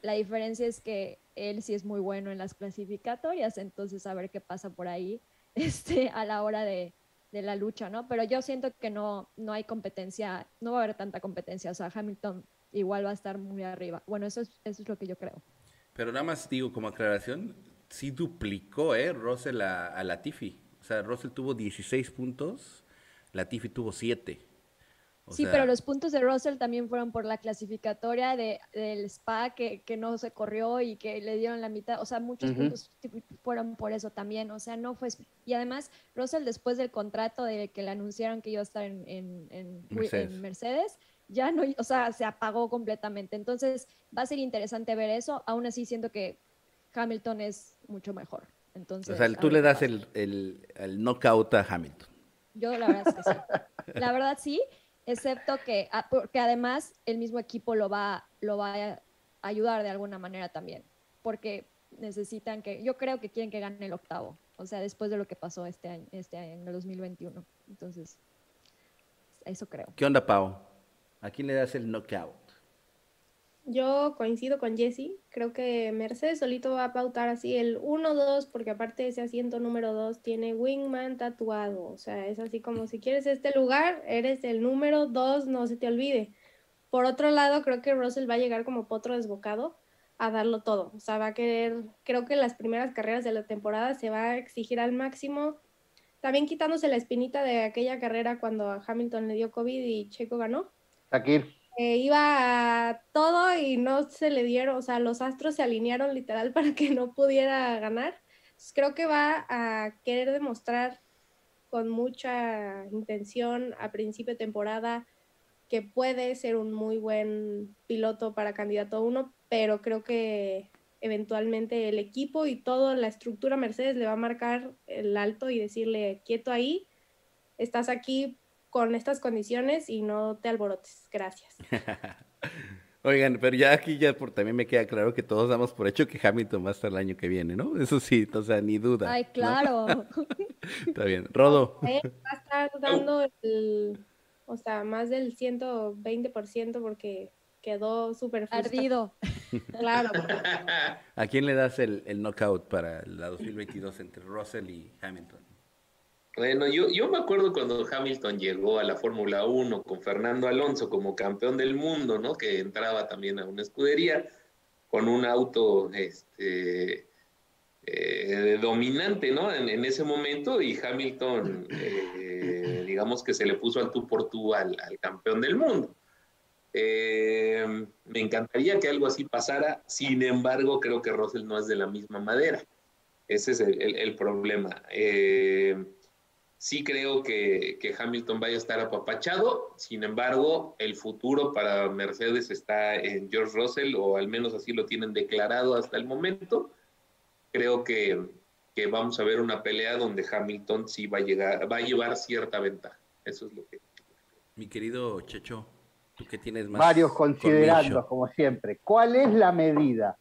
la diferencia es que él sí es muy bueno en las clasificatorias, entonces a ver qué pasa por ahí este, a la hora de, la lucha, ¿no? Pero yo siento que no, no hay competencia, no va a haber tanta competencia, o sea, Hamilton igual va a estar muy arriba. Bueno, eso es, eso es lo que yo creo. Pero nada más digo como aclaración, sí duplicó, ¿eh? Russell a, a Latifi. O sea, Russell tuvo 16 puntos, Latifi tuvo 7. sí, pero los puntos de Russell también fueron por la clasificatoria de, del Spa que, que, no se corrió y que le dieron la mitad. O sea, muchos puntos fueron por eso también. O sea, no fue. Y además, Russell, después del contrato de que le anunciaron que iba a estar en, en, en, Mercedes. en Mercedes ya no, o sea, se apagó completamente. Entonces, va a ser interesante ver eso. Aún así, siento que Hamilton es mucho mejor. Entonces, o sea, tú le das el, el, el, knockout a Hamilton. Yo la verdad es que sí. La verdad sí, excepto que, ah, porque además el mismo equipo lo va, lo va a ayudar de alguna manera también, porque necesitan que, yo creo que quieren que gane el octavo, o sea, después de lo que pasó este año, este año, en el 2021. Entonces, eso creo. ¿Qué onda, Pau? ¿A quién le das el knockout? Yo coincido con Jesse, creo que Mercedes solito va a pautar así el 1-2, porque aparte ese asiento número 2 tiene Wingman tatuado, o sea, es así como si quieres este lugar, eres el número 2, no se te olvide. Por otro lado, creo que Russell va a llegar como potro desbocado a darlo todo, o sea, va a querer, creo que las primeras carreras de la temporada se va a exigir al máximo, también quitándose la espinita de aquella carrera cuando a Hamilton le dio COVID y Checo ganó. Iba a todo y no se le dieron, o sea, los astros se alinearon literal para que no pudiera ganar. creo que va a querer demostrar con mucha intención a principio de temporada que puede ser un muy buen piloto para candidato uno, pero creo que eventualmente el equipo y toda la estructura Mercedes le va a marcar el alto y decirle quieto ahí, estás aquí con estas condiciones y no te alborotes. Gracias. Oigan, pero ya aquí ya por también me queda claro que todos damos por hecho que Hamilton va a estar el año que viene, ¿no? Eso sí, o sea, ni duda. Ay, claro. Está bien. Rodo. va a estar dando el, o sea, más del 120% porque quedó súper ardido. Claro. ¿A quién le das el, el knockout para la 2022 entre Russell y Hamilton? Bueno, yo, yo me acuerdo cuando Hamilton llegó a la Fórmula 1 con Fernando Alonso como campeón del mundo, ¿no? Que entraba también a una escudería con un auto este, eh, dominante, ¿no? En, ese momento y Hamilton, eh, digamos que se le puso al tú por tú al, campeón del mundo. Eh, me encantaría que algo así pasara, sin embargo, creo que Russell no es de la misma madera. Ese es el, el, el problema. Eh, Sí creo que, Hamilton vaya a estar apapachado, sin embargo, el futuro para Mercedes está en George Russell, o al menos así lo tienen declarado hasta el momento. Creo que, vamos a ver una pelea donde Hamilton sí va a llegar, va a llevar cierta ventaja. Eso es lo que. Mi querido Checho, tú que tienes más. Varios considerando, como siempre. ¿Cuál es la medida?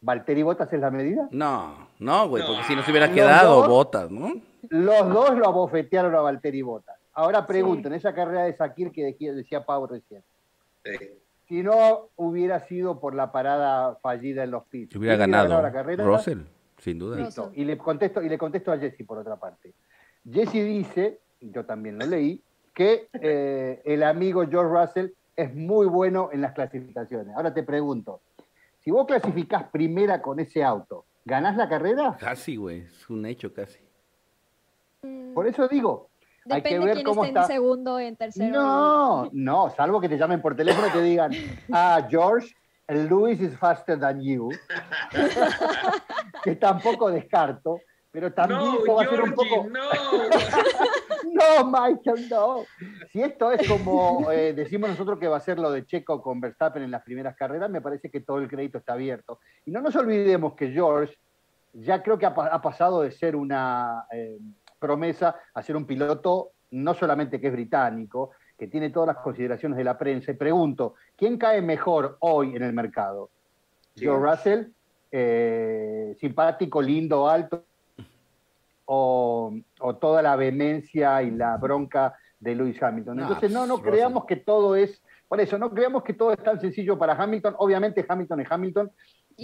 ¿Valtteri Botas es la medida? No, no, güey, porque si no se hubiera quedado Botas, ¿no? Los dos lo abofetearon a Valtteri Bottas. Ahora pregunto, en esa carrera de Sakir que decía Pau recién, si no hubiera sido por la parada fallida en los pits, hubiera ganado la carrera? Russell, sin duda. Y le contesto, y le contesto a Jesse por otra parte. Jesse dice, y yo también lo leí, que eh, el amigo George Russell es muy bueno en las clasificaciones. Ahora te pregunto, si vos clasificás primera con ese auto, ¿ganás la carrera? Casi, güey, es un hecho casi. Mm. Por eso digo, hay que ver cómo está en segundo, en tercero. No, no, salvo que te llamen por teléfono y te digan, ah, George, Louis is faster than you. que tampoco descarto, pero también no, va a ser un poco. No. no, Michael, no. Si esto es como eh, decimos nosotros que va a ser lo de Checo con Verstappen en las primeras carreras, me parece que todo el crédito está abierto. Y no nos olvidemos que George ya creo que ha, pasado de ser una. Eh, promesa a ser un piloto no solamente que es británico, que tiene todas las consideraciones de la prensa. Y pregunto, ¿quién cae mejor hoy en el mercado? Joe Russell, eh, simpático, lindo, alto, o, toda la vehemencia y la bronca de Lewis Hamilton. Entonces, no, no creamos que todo es, por eso, no creamos que todo es tan sencillo para Hamilton. Obviamente Hamilton es Hamilton,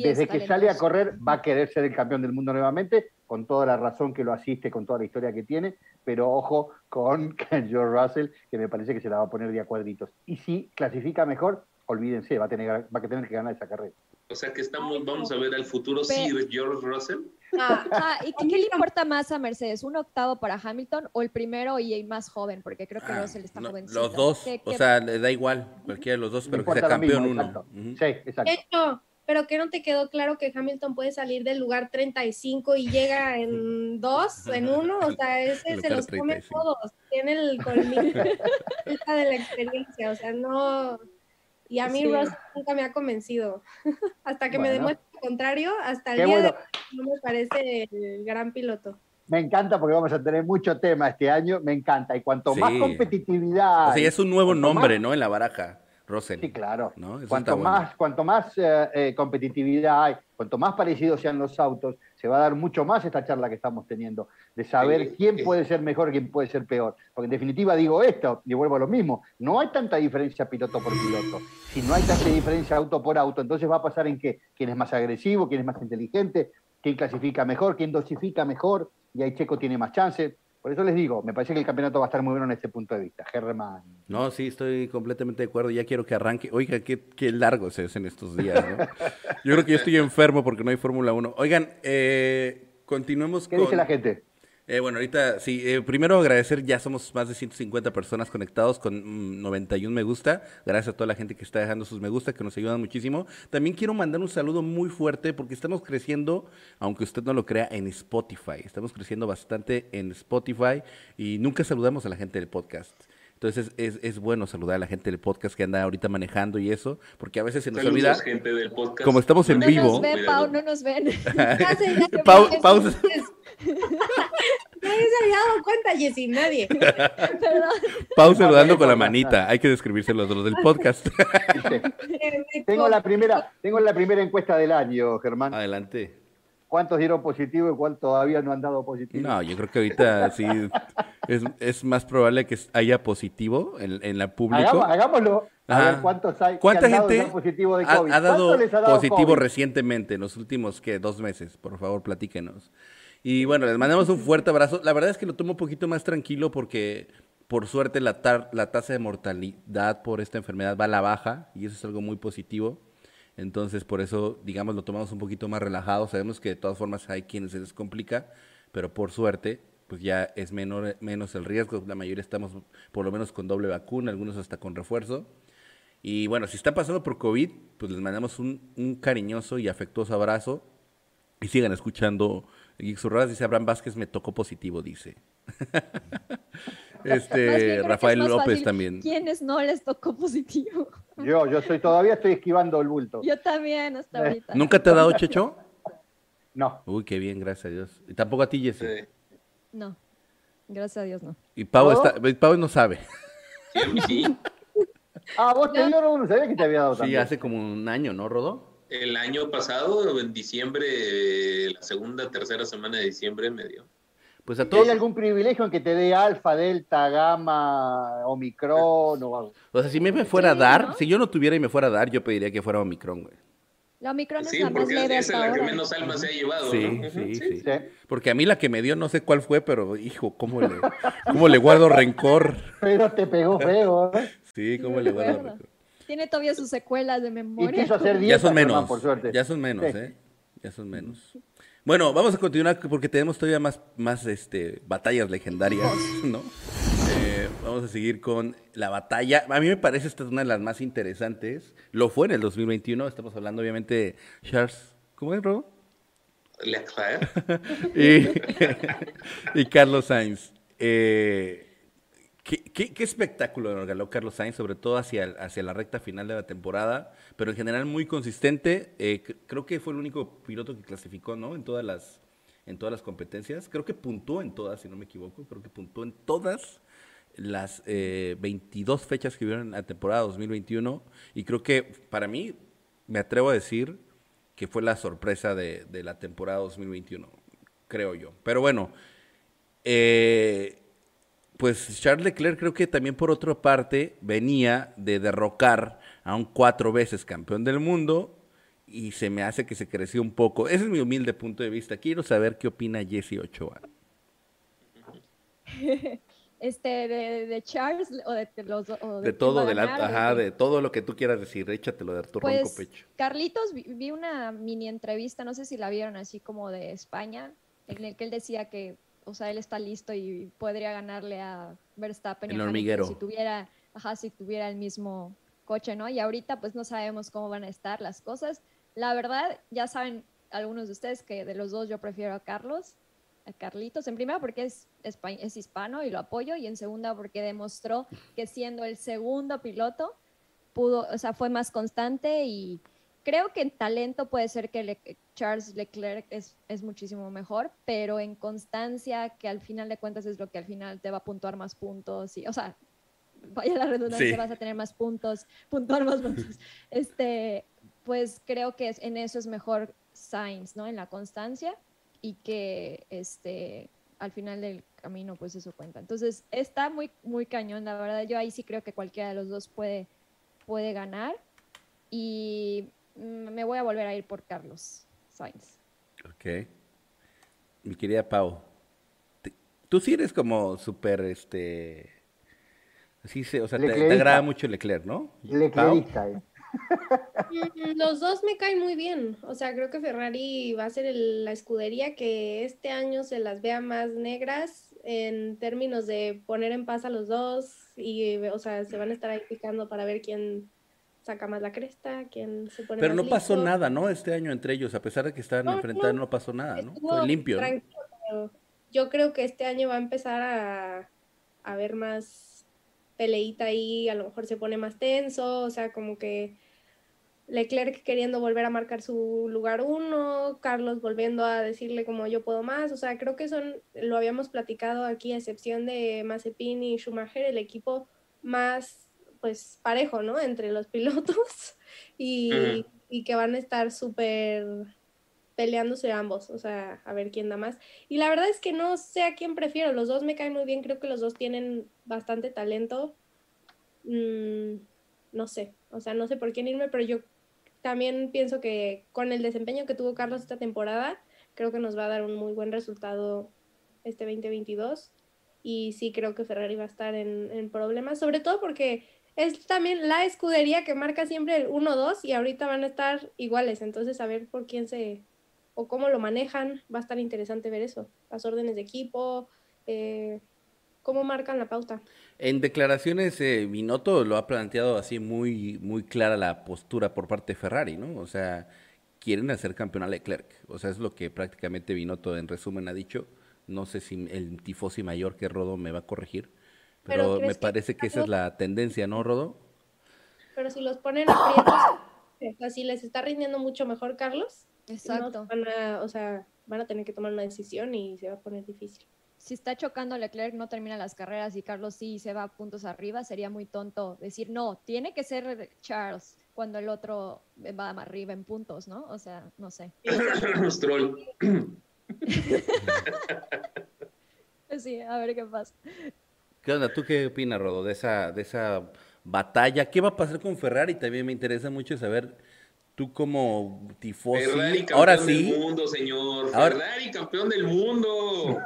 desde que sale a correr va a querer ser el campeón del mundo nuevamente, con toda la razón que lo asiste, con toda la historia que tiene, pero ojo con George Russell, que me parece que se la va a poner de a cuadritos. Y si clasifica mejor, olvídense, va a tener, va a tener que ganar esa carrera. O sea que estamos, vamos a ver al futuro Sir George Russell. Ah, ¿Y qué, le importa más a Mercedes? ¿Un octavo para Hamilton o el primero y el más joven? Porque creo que ah, Russell está jovencito. Los dos, o sea, le da igual, cualquiera de los dos, pero que sea campeón uno. Sí, exacto pero que no te quedó claro que Hamilton puede salir del lugar 35 y llega en dos, en uno, o sea, ese se los come todos, tiene el colmillo de la experiencia, o sea, no, y a mí Ross nunca me ha convencido, hasta que me demuestre lo contrario, hasta el día de hoy no me parece el gran piloto. Me encanta porque vamos a tener mucho tema este año, me encanta, y cuanto más competitividad... O sea, es un nuevo nombre, ¿no? En la baraja. Russell. Sí, claro. Cuanto, más, cuanto más eh, eh, competitividad hay, cuanto más parecidos sean los autos, se va a dar mucho más esta charla que estamos teniendo, de saber quién puede ser mejor, quién puede ser peor. Porque en definitiva digo esto, y vuelvo a lo mismo, no hay tanta diferencia piloto por piloto. Si no hay tanta diferencia auto por auto, entonces va a pasar en que quién es más agresivo, quién es más inteligente, quién clasifica mejor, quién dosifica mejor, y ahí Checo tiene más chance. Por eso les digo, me parece que el campeonato va a estar muy bueno en este punto de vista. Germán. No, sí, estoy completamente de acuerdo. Ya quiero que arranque. Oiga, qué, qué largo se en estos días, ¿no? Yo creo que yo estoy enfermo porque no hay Fórmula 1. Oigan, eh, continuemos ¿Qué dice la gente? Eh, bueno, ahorita sí, eh, primero agradecer, ya somos más de 150 personas conectados con 91 mm, me gusta. Gracias a toda la gente que está dejando sus me gusta, que nos ayudan muchísimo. También quiero mandar un saludo muy fuerte porque estamos creciendo, aunque usted no lo crea, en Spotify. Estamos creciendo bastante en Spotify y nunca saludamos a la gente del podcast. Entonces es, es, bueno saludar a la gente del podcast que anda ahorita manejando y eso, porque a veces se nos olvida. Gente del podcast. Como estamos en vivo. No nos ven, Pau, no nos ven. Pau, pausa. Nadie se había dado cuenta, Jessy, nadie. Pau saludando con la manita. Hay que describírselo a los del podcast. tengo, la primera, tengo la primera encuesta del año, Germán. Adelante. ¿Cuántos dieron positivo y cuántos todavía no han dado positivo? No, yo creo que ahorita sí es, es más probable que haya positivo en, en la público. hagámoslo. A ver cuántos hay. ¿Cuánta gente positivo de COVID? Ha, dado, positivo recientemente en los últimos ¿qué? dos meses? Por favor, platíquenos. Y bueno, les mandamos un fuerte abrazo. La verdad es que lo tomo un poquito más tranquilo porque por suerte la, la tasa de mortalidad por esta enfermedad va a la baja y eso es algo muy positivo. Entonces, por eso, digamos, lo tomamos un poquito más relajado. Sabemos que de todas formas hay quienes se les complica, pero por suerte, pues ya es menor, menos el riesgo. La mayoría estamos por lo menos con doble vacuna, algunos hasta con refuerzo. Y bueno, si están pasando por COVID, pues les mandamos un, un cariñoso y afectuoso abrazo. Y sigan escuchando Geek Dice Abraham Vázquez, me tocó positivo, dice. Este, Rafael López también. ¿Quiénes no les tocó positivo? Yo, yo soy todavía estoy esquivando el bulto. Yo también, hasta eh, ahorita. ¿Nunca te ha dado Checho? No. Uy, qué bien, gracias a Dios. ¿Y tampoco a ti, Jesse? No. Gracias a Dios, no. Y Pau, está, Pau no sabe. Sí, Ah, vos te dio, no sabía que te había dado Sí, hace como un año, ¿no, Rodó? El año pasado, en diciembre, la segunda, tercera semana de diciembre me dio. Pues a todos... ¿Hay algún privilegio en que te dé alfa, delta, gamma, omicron o algo? O sea, si me, fuera a dar, si yo no tuviera y me fuera a dar, yo pediría que fuera omicron, güey. La omicron es la más leve es la que menos alma se ha llevado, sí, Sí, sí, Porque a mí la que me dio, no sé cuál fue, pero hijo, ¿cómo le, cómo le guardo rencor? Pero te pegó feo, ¿eh? Sí, ¿cómo le guardo rencor? Tiene todavía sus secuelas de memoria. ya son menos, por suerte. Ya son menos, ¿eh? Ya son menos. Bueno, vamos a continuar porque tenemos todavía más, más este, batallas legendarias, ¿no? Eh, vamos a seguir con la batalla. A mí me parece esta es una de las más interesantes. Lo fue en el 2021. Estamos hablando, obviamente, de Charles. ¿Cómo es, Robo? Leclerc. y, y Carlos Sainz. Eh, ¿Qué, espectáculo regaló Carlos Sainz, sobre todo hacia, hacia la recta final de la temporada, pero en general muy consistente. Eh, creo que fue el único piloto que clasificó, ¿no? En todas las, en todas las competencias. Creo que puntuó en todas, si no me equivoco. Creo que puntuó en todas las 22 eh, fechas que vieron en la temporada 2021. Y creo que para mí, me atrevo a decir que fue la sorpresa de, de la temporada 2021, creo yo. Pero bueno, eh, pues Charles Leclerc creo que también por otra parte venía de derrocar a un cuatro veces campeón del mundo y se me hace que se creció un poco. Ese es mi humilde punto de vista. Quiero saber qué opina Jesse Ochoa. Este, de, Charles o de los de, todo, de, la, de, todo lo que tú quieras decir, échatelo de tu pues, pecho. Carlitos vi una mini entrevista, no sé si la vieron así como de España, en el que él decía que o sea, él está listo y podría ganarle a Verstappen. El hormiguero. Si tuviera, ajá, si tuviera el mismo coche, ¿no? Y ahorita pues no sabemos cómo van a estar las cosas. La verdad, ya saben algunos de ustedes que de los dos yo prefiero a Carlos, a Carlitos, en primera porque es, es hispano y lo apoyo, y en segunda porque demostró que siendo el segundo piloto, pudo, o sea, fue más constante y creo que en talento puede ser que Charles Leclerc es, es, muchísimo mejor, pero en constancia, que al final de cuentas es lo que al final te va a puntuar más puntos. Y, o sea, vaya la redundancia, vas a tener más puntos, puntuar más puntos. Este, pues creo que en eso es mejor Sainz, ¿no? En la constancia y que este, al final del camino, pues eso cuenta. Entonces, está muy, muy cañón, la verdad. Yo ahí sí creo que cualquiera de los dos puede, puede ganar. Y me voy a volver a ir por Carlos Sainz. Ok. Mi querida Pau, tú sí eres como súper, este... Sí, o sea, te, agrada mucho Leclerc, ¿no? Leclercista, eh. Mm, los dos me caen muy bien. O sea, creo que Ferrari va a ser la escudería que este año se las vea más negras en términos de poner en paz a los dos y, o sea, se van a estar ahí picando para ver quién saca más la cresta, quién se pone Pero no pasó nada, ¿no? Este año entre ellos, a pesar de que estaban enfrentados, no, pasó nada, ¿no? Fue limpio. yo creo que este año va a empezar a, a ver más peleita ahí, a lo mejor se pone más tenso, o sea, como que Leclerc queriendo volver a marcar su lugar uno, Carlos volviendo a decirle como yo puedo más, o sea, creo que son, lo habíamos platicado aquí, a excepción de Mazepin y Schumacher, el equipo más, pues, parejo, ¿no? Entre los pilotos y, y que van a estar súper peleándose ambos, o sea, a ver quién da más. Y la verdad es que no sé a quién prefiero, los dos me caen muy bien, creo que los dos tienen bastante talento. Mm, no sé, o sea, no sé por quién irme, pero yo también pienso que con el desempeño que tuvo Carlos esta temporada, creo que nos va a dar un muy buen resultado este 2022. Y sí creo que Ferrari va a estar en, problemas, sobre todo porque es también la escudería que marca siempre el 1-2 y ahorita van a estar iguales. Entonces, a ver por quién se o cómo lo manejan, va a estar interesante ver eso. Las órdenes de equipo, eh, cómo marcan la pauta. En declaraciones, eh, lo ha planteado así muy, muy clara la postura por parte de Ferrari, ¿no? O sea, quieren hacer campeón a Leclerc. O sea, es lo que prácticamente Binotto en resumen ha dicho. No sé si el tifosi mayor que Rodo me va a corregir, pero, me parece que, esa es la tendencia, ¿no, Rodo? Pero si los ponen aprietos, así les está rindiendo mucho mejor Carlos. Exacto. o sea, van a tener que tomar una decisión y se va a poner difícil si está chocando Leclerc, no termina las carreras y Carlos sí se va a puntos arriba, sería muy tonto decir, no, tiene que ser Charles cuando el otro va arriba en puntos, ¿no? O sea, no sé. Sí, a ver qué pasa. ¿Qué onda? ¿Tú qué opinas, Rodo, de esa, de esa batalla? ¿Qué va a pasar con Ferrari? También me interesa mucho saber tú como tifosi, Ferrari campeón ahora sí. del mundo, señor. Ferrari campeón del mundo.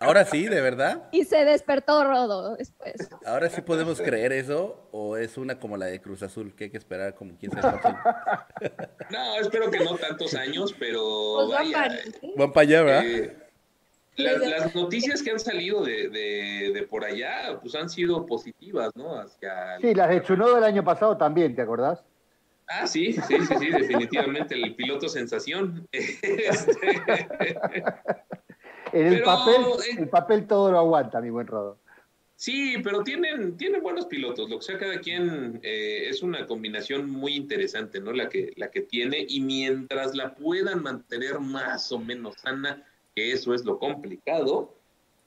ahora sí, de verdad. Y se despertó Rodo después. Ahora sí podemos creer eso o es una como la de Cruz Azul que hay que esperar como 15 años. no, espero que no tantos años, pero pues vaya. Van para allá, ¿verdad? Eh, las, noticias que han salido de, de, por allá, pues han sido positivas, ¿no? Hacia sí, las de Chunodo del año pasado también, ¿te acordás? Ah, sí, sí, sí, sí, definitivamente el piloto sensación. Este, en el papel, eh, el papel todo lo aguanta, mi buen Rodo. Sí, pero tienen, tienen buenos pilotos, lo que sea cada quien eh, es una combinación muy interesante, ¿no? La que, la que tiene, y mientras la puedan mantener más o menos sana, que eso es lo complicado,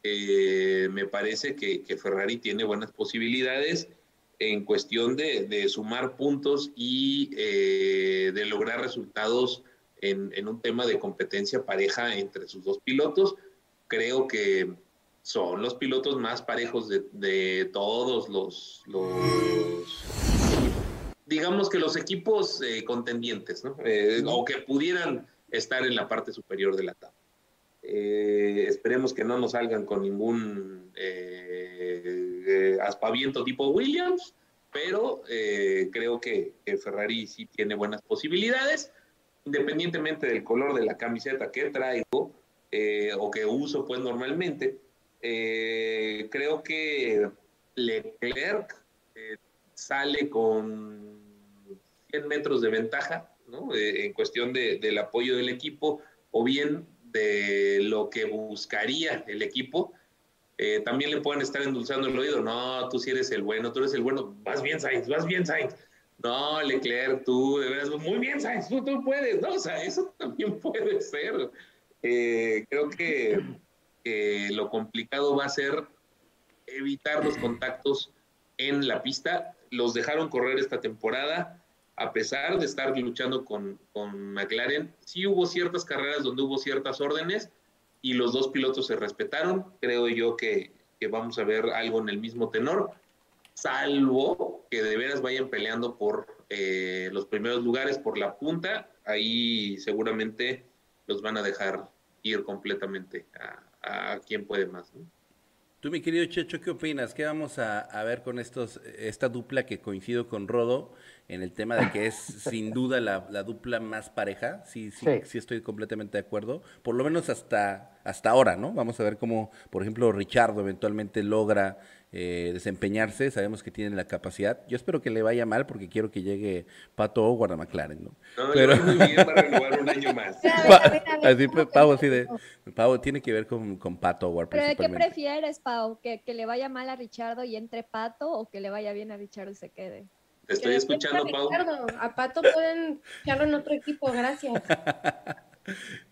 eh, me parece que, Ferrari tiene buenas posibilidades en cuestión de, sumar puntos y eh, de lograr resultados en, un tema de competencia pareja entre sus dos pilotos. Creo que son los pilotos más parejos de, todos los, digamos que los equipos eh, contendientes, ¿no? O que pudieran estar en la parte superior de la tabla. Esperemos que no nos salgan con ningún aspaviento tipo Williams, pero eh, creo que, Ferrari sí tiene buenas posibilidades, independientemente del color de la camiseta que traigo eh, o que uso pues normalmente. Eh, creo que Leclerc sale con 100 metros de ventaja en cuestión del apoyo del equipo o bien de lo que buscaría el equipo eh, también le pueden estar endulzando el oído. No, tú sí eres el bueno, tú eres el bueno. Vas bien, Sainz, vas bien, Sainz. No, Leclerc, tú, de veras, muy bien, Sainz, tú, puedes. No, o sea, eso también puede ser. Eh, creo que lo complicado va a ser evitar los contactos en la pista. Los dejaron correr esta temporada, a pesar de estar luchando con, con McLaren. Sí hubo ciertas carreras donde hubo ciertas órdenes y los dos pilotos se respetaron. Creo yo que, que vamos a ver algo en el mismo tenor, salvo que de veras vayan peleando por eh, los primeros lugares, por la punta. Ahí seguramente los van a dejar ir completamente a, a quien puede más. Tú, mi querido Checho, ¿qué opinas? ¿Qué vamos a, ver con estos, esta dupla que coincido con Rodo en el tema de que es sin duda la, dupla más pareja? Sí, sí, sí, estoy completamente de acuerdo. Por lo menos hasta, hasta ahora, ¿no? Vamos a ver cómo, por ejemplo, Richardo eventualmente logra eh, desempeñarse, sabemos que tiene la capacidad. Yo espero que le vaya mal porque quiero que llegue Pato o a McLaren, ¿no? No, Pero... muy bien para renovar un año más. así, Pau, así de, Pau, tiene que ver con, con Pato Howard ¿Pero qué prefieres, Pau? ¿Que, ¿Que le vaya mal a Richardo y entre Pato o que le vaya bien a Richardo y se quede? Te estoy escuchando, Pau. A Pato pueden echarlo en otro equipo, gracias.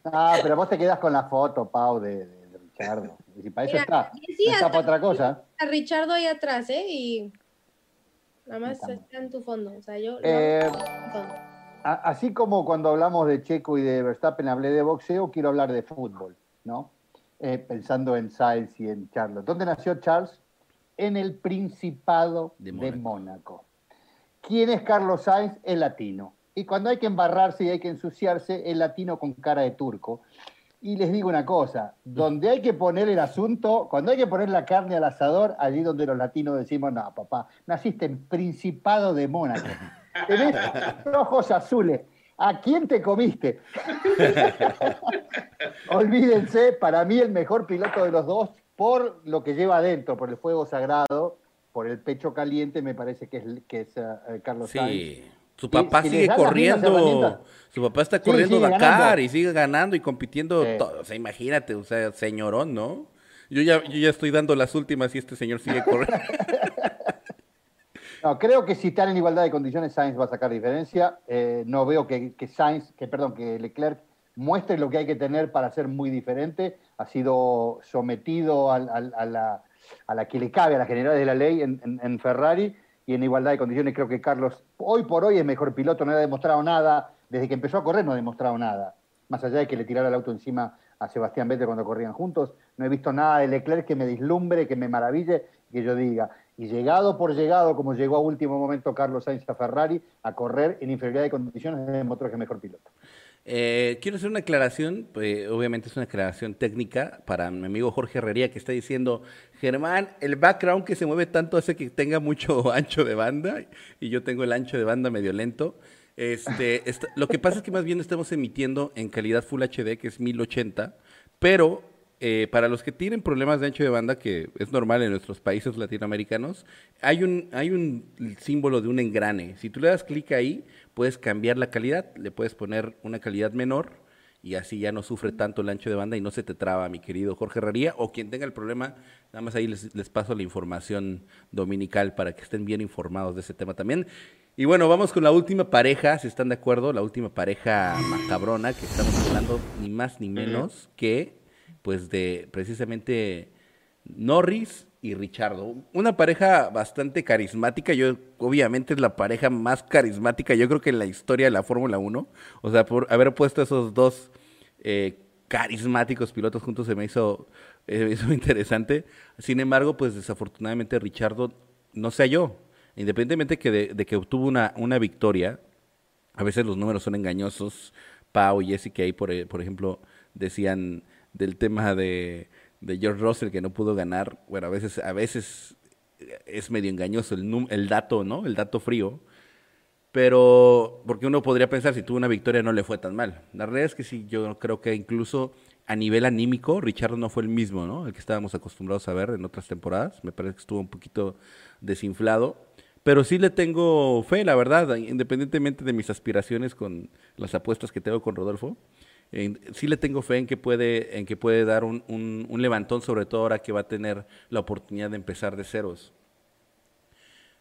Ah, pero vos te quedas con la foto, Pau, de, de Richardo. Y para eso está. está para otra cosa. A Richardo ahí atrás, ¿eh? Y nada más está en tu fondo. O sea, yo. Eh, así como cuando hablamos de Checo y de Verstappen hablé de boxeo, quiero hablar de fútbol, ¿no? Eh, pensando en Sainz y en Charles. ¿Dónde nació Charles? En el Principado de Mónaco. ¿Quién es Carlos Sainz? El latino. Y cuando hay que embarrarse y hay que ensuciarse, el latino con cara de turco. Y les digo una cosa, donde hay que poner el asunto, cuando hay que poner la carne al asador, allí donde los latinos decimos, no, papá, naciste en Principado de Mónaco, tenés ojos azules, ¿a quién te comiste? Olvídense, para mí el mejor piloto de los dos, por lo que lleva adentro, por el fuego sagrado, por el pecho caliente, me parece que es, que es eh, Carlos sí. Su papá sigue corriendo, su papá está corriendo Dakar y sigue ganando y compitiendo. Todo. O sea, imagínate, o sea, señorón, ¿no? Yo ya, yo ya estoy dando las últimas y este señor sigue corriendo. no, creo que si están en igualdad de condiciones, Sainz va a sacar diferencia. Eh, no veo que, que Sainz, que perdón, que Leclerc muestre lo que hay que tener para ser muy diferente. Ha sido sometido a, la, a la que le cabe a las generales de la ley en, Ferrari y en igualdad de condiciones. Creo que Carlos hoy por hoy es mejor piloto, no ha demostrado nada, desde que empezó a correr no ha demostrado nada, más allá de que le tirara el auto encima a Sebastián Vettel cuando corrían juntos, no he visto nada de Leclerc que me dislumbre, que me maraville, que yo diga, y llegado por llegado, como llegó a último momento Carlos Sainz a Ferrari, a correr en inferioridad de condiciones, demostró que es mejor piloto. Eh, quiero hacer una aclaración, pues, obviamente es una aclaración técnica para mi amigo Jorge Herrería que está diciendo, Germán, el background que se mueve tanto hace que tenga mucho ancho de banda y yo tengo el ancho de banda medio lento. Este, lo que pasa es que más bien estamos emitiendo en calidad Full HD, que es 1080, pero eh, para los que tienen problemas de ancho de banda, que es normal en nuestros países latinoamericanos, hay un símbolo de un engrane. Si tú le das clic ahí, puedes cambiar la calidad, le puedes poner una calidad menor y así ya no sufre tanto el ancho de banda y no se te traba, mi querido Jorge Herrería, o quien tenga el problema, nada más ahí les, les paso la información dominical para que estén bien informados de ese tema también. Y bueno, vamos con la última pareja, si están de acuerdo, la última pareja macabrona que estamos hablando ni más ni menos que pues de precisamente Norris y Richardo. Una pareja bastante carismática, yo obviamente es la pareja más carismática, yo creo que en la historia de la Fórmula 1, o sea, por haber puesto esos dos eh, carismáticos pilotos juntos se me hizo, eh, hizo interesante. Sin embargo, pues desafortunadamente Richardo no sé yo, independientemente que de, que obtuvo una, una victoria, a veces los números son engañosos. Pau y Jessica ahí, por, por ejemplo, decían del tema de, de George Russell que no pudo ganar, bueno, a veces, a veces es medio engañoso el, el dato, ¿no? El dato frío. Pero, porque uno podría pensar, si tuvo una victoria no le fue tan mal. La realidad es que sí, yo creo que incluso a nivel anímico, Richard no fue el mismo, ¿no? El que estábamos acostumbrados a ver en otras temporadas. Me parece que estuvo un poquito desinflado. Pero sí le tengo fe, la verdad, independientemente de mis aspiraciones con las apuestas que tengo con Rodolfo sí le tengo fe en que puede, en que puede dar un, un, levantón, sobre todo ahora que va a tener la oportunidad de empezar de ceros.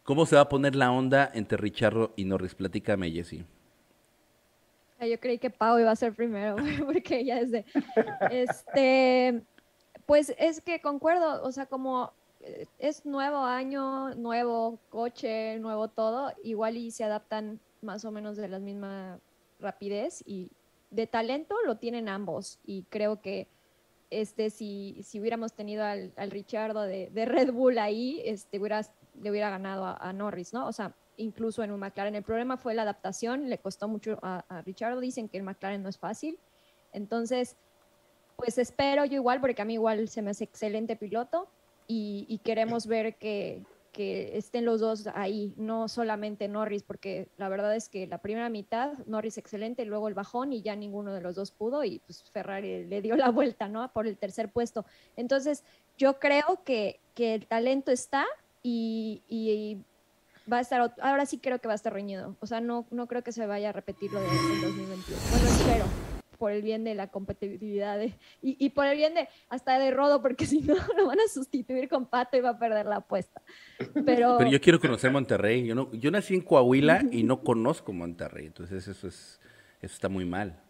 ¿Cómo se va a poner la onda entre Richardo y Norris? Platícame, Jessy. Yo creí que Pau iba a ser primero, porque ya desde... Este, pues es que concuerdo, o sea, como es nuevo año, nuevo coche, nuevo todo, igual y se adaptan más o menos de la misma rapidez y de talento lo tienen ambos y creo que este si, si hubiéramos tenido al, al Richardo de, de, Red Bull ahí, este le hubiera ganado a, Norris, ¿no? O sea, incluso en un McLaren. El problema fue la adaptación, le costó mucho a, a Richardo, dicen que el McLaren no es fácil. Entonces, pues espero yo igual, porque a mí igual se me hace excelente piloto y, queremos ver que, que, estén los dos ahí, no solamente Norris, porque la verdad es que la primera mitad, Norris excelente, luego el bajón y ya ninguno de los dos pudo y pues Ferrari le dio la vuelta, ¿no? Por el tercer puesto. Entonces, yo creo que, que el talento está y, y, va a estar, ahora sí creo que va a estar reñido. O sea, no, no creo que se vaya a repetir lo del 2021. Bueno, espero por el bien de la competitividad y, y, por el bien de hasta de Rodo, porque si no lo van a sustituir con Pato y va a perder la apuesta. Pero, Pero yo quiero conocer Monterrey. Yo, no, yo nací en Coahuila y no conozco Monterrey, entonces eso, es, eso está muy mal.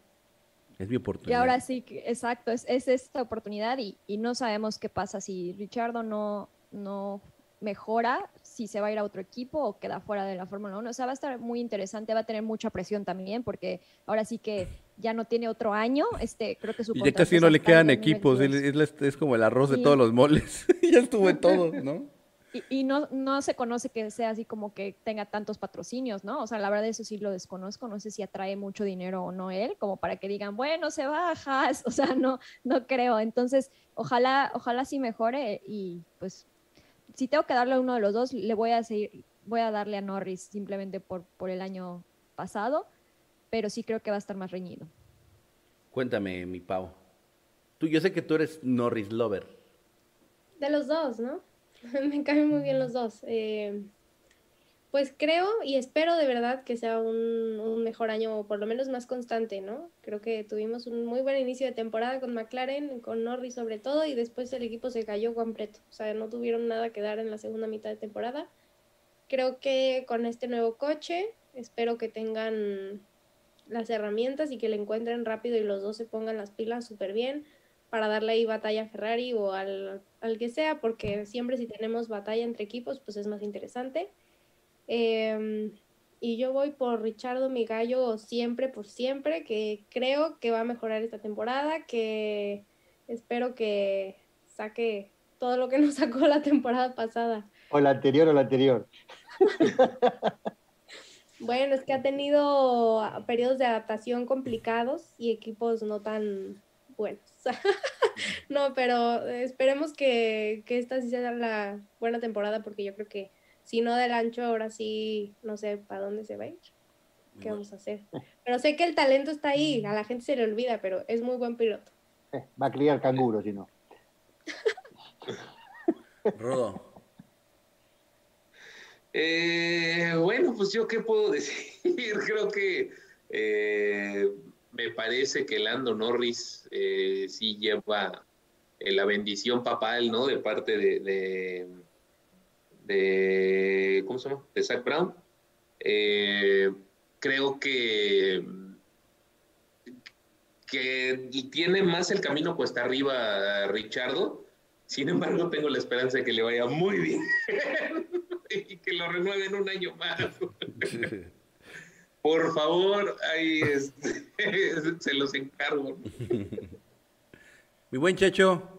Es mi oportunidad. Y ahora sí, exacto, es, es esta oportunidad y, y, no sabemos qué pasa si Richardo no, no mejora, si se va a ir a otro equipo o queda fuera de la Fórmula 1. O sea, va a estar muy interesante, va a tener mucha presión también, porque ahora sí que ya no tiene otro año. Este, creo que su y ya casi no le quedan equipos, es, como el arroz de todos los moles. ya estuvo en todos, ¿no? Y, no, no se conoce que sea así como que tenga tantos patrocinios, ¿no? O sea, la verdad eso sí lo desconozco, no sé si atrae mucho dinero o no él, como para que digan, bueno, se baja, o sea, no, no creo. Entonces, ojalá, ojalá sí mejore y pues si tengo que darle a uno de los dos, le voy a seguir, voy a darle a Norris simplemente por, por el año pasado, pero sí creo que va a estar más reñido. Cuéntame, mi Pau. Tú, yo sé que tú eres Norris lover. De los dos, ¿no? Me caen muy bien los dos. Eh, pues creo y espero de verdad que sea un, mejor año, o por lo menos más constante, ¿no? Creo que tuvimos un muy buen inicio de temporada con McLaren, con Norris sobre todo, y después el equipo se cayó completo. O sea, no tuvieron nada que dar en la segunda mitad de temporada. Creo que con este nuevo coche, espero que tengan las herramientas y que le encuentren rápido y los dos se pongan las pilas súper bien para darle ahí batalla a Ferrari o al, al que sea, porque siempre si tenemos batalla entre equipos, pues es más interesante. Em, y yo voy por Richardo mi gallo siempre por siempre, que creo que va a mejorar esta temporada, que espero que saque todo lo que nos sacó la temporada pasada. O la anterior o la anterior. bueno, es que ha tenido periodos de adaptación complicados y equipos no tan buenos. no, pero esperemos que, que esta sí sea la buena temporada porque yo creo que si no del ancho, ahora sí, no sé para dónde se va a ir. ¿Qué vamos a hacer? Pero sé que el talento está ahí, a la gente se le olvida, pero es muy buen piloto. Eh, va a criar canguro, si no. Rodo. Eh, bueno, pues yo qué puedo decir. Creo que eh, me parece que Lando Norris sí lleva la bendición papal, ¿no? De parte de de, ¿cómo se llama? De Zach Brown. Eh, creo que, que tiene más el camino cuesta arriba a Richardo. Sin embargo, tengo la esperanza de que le vaya muy bien y que lo renueven un año más. Por favor, ahí se los encargo. Mi buen Checho,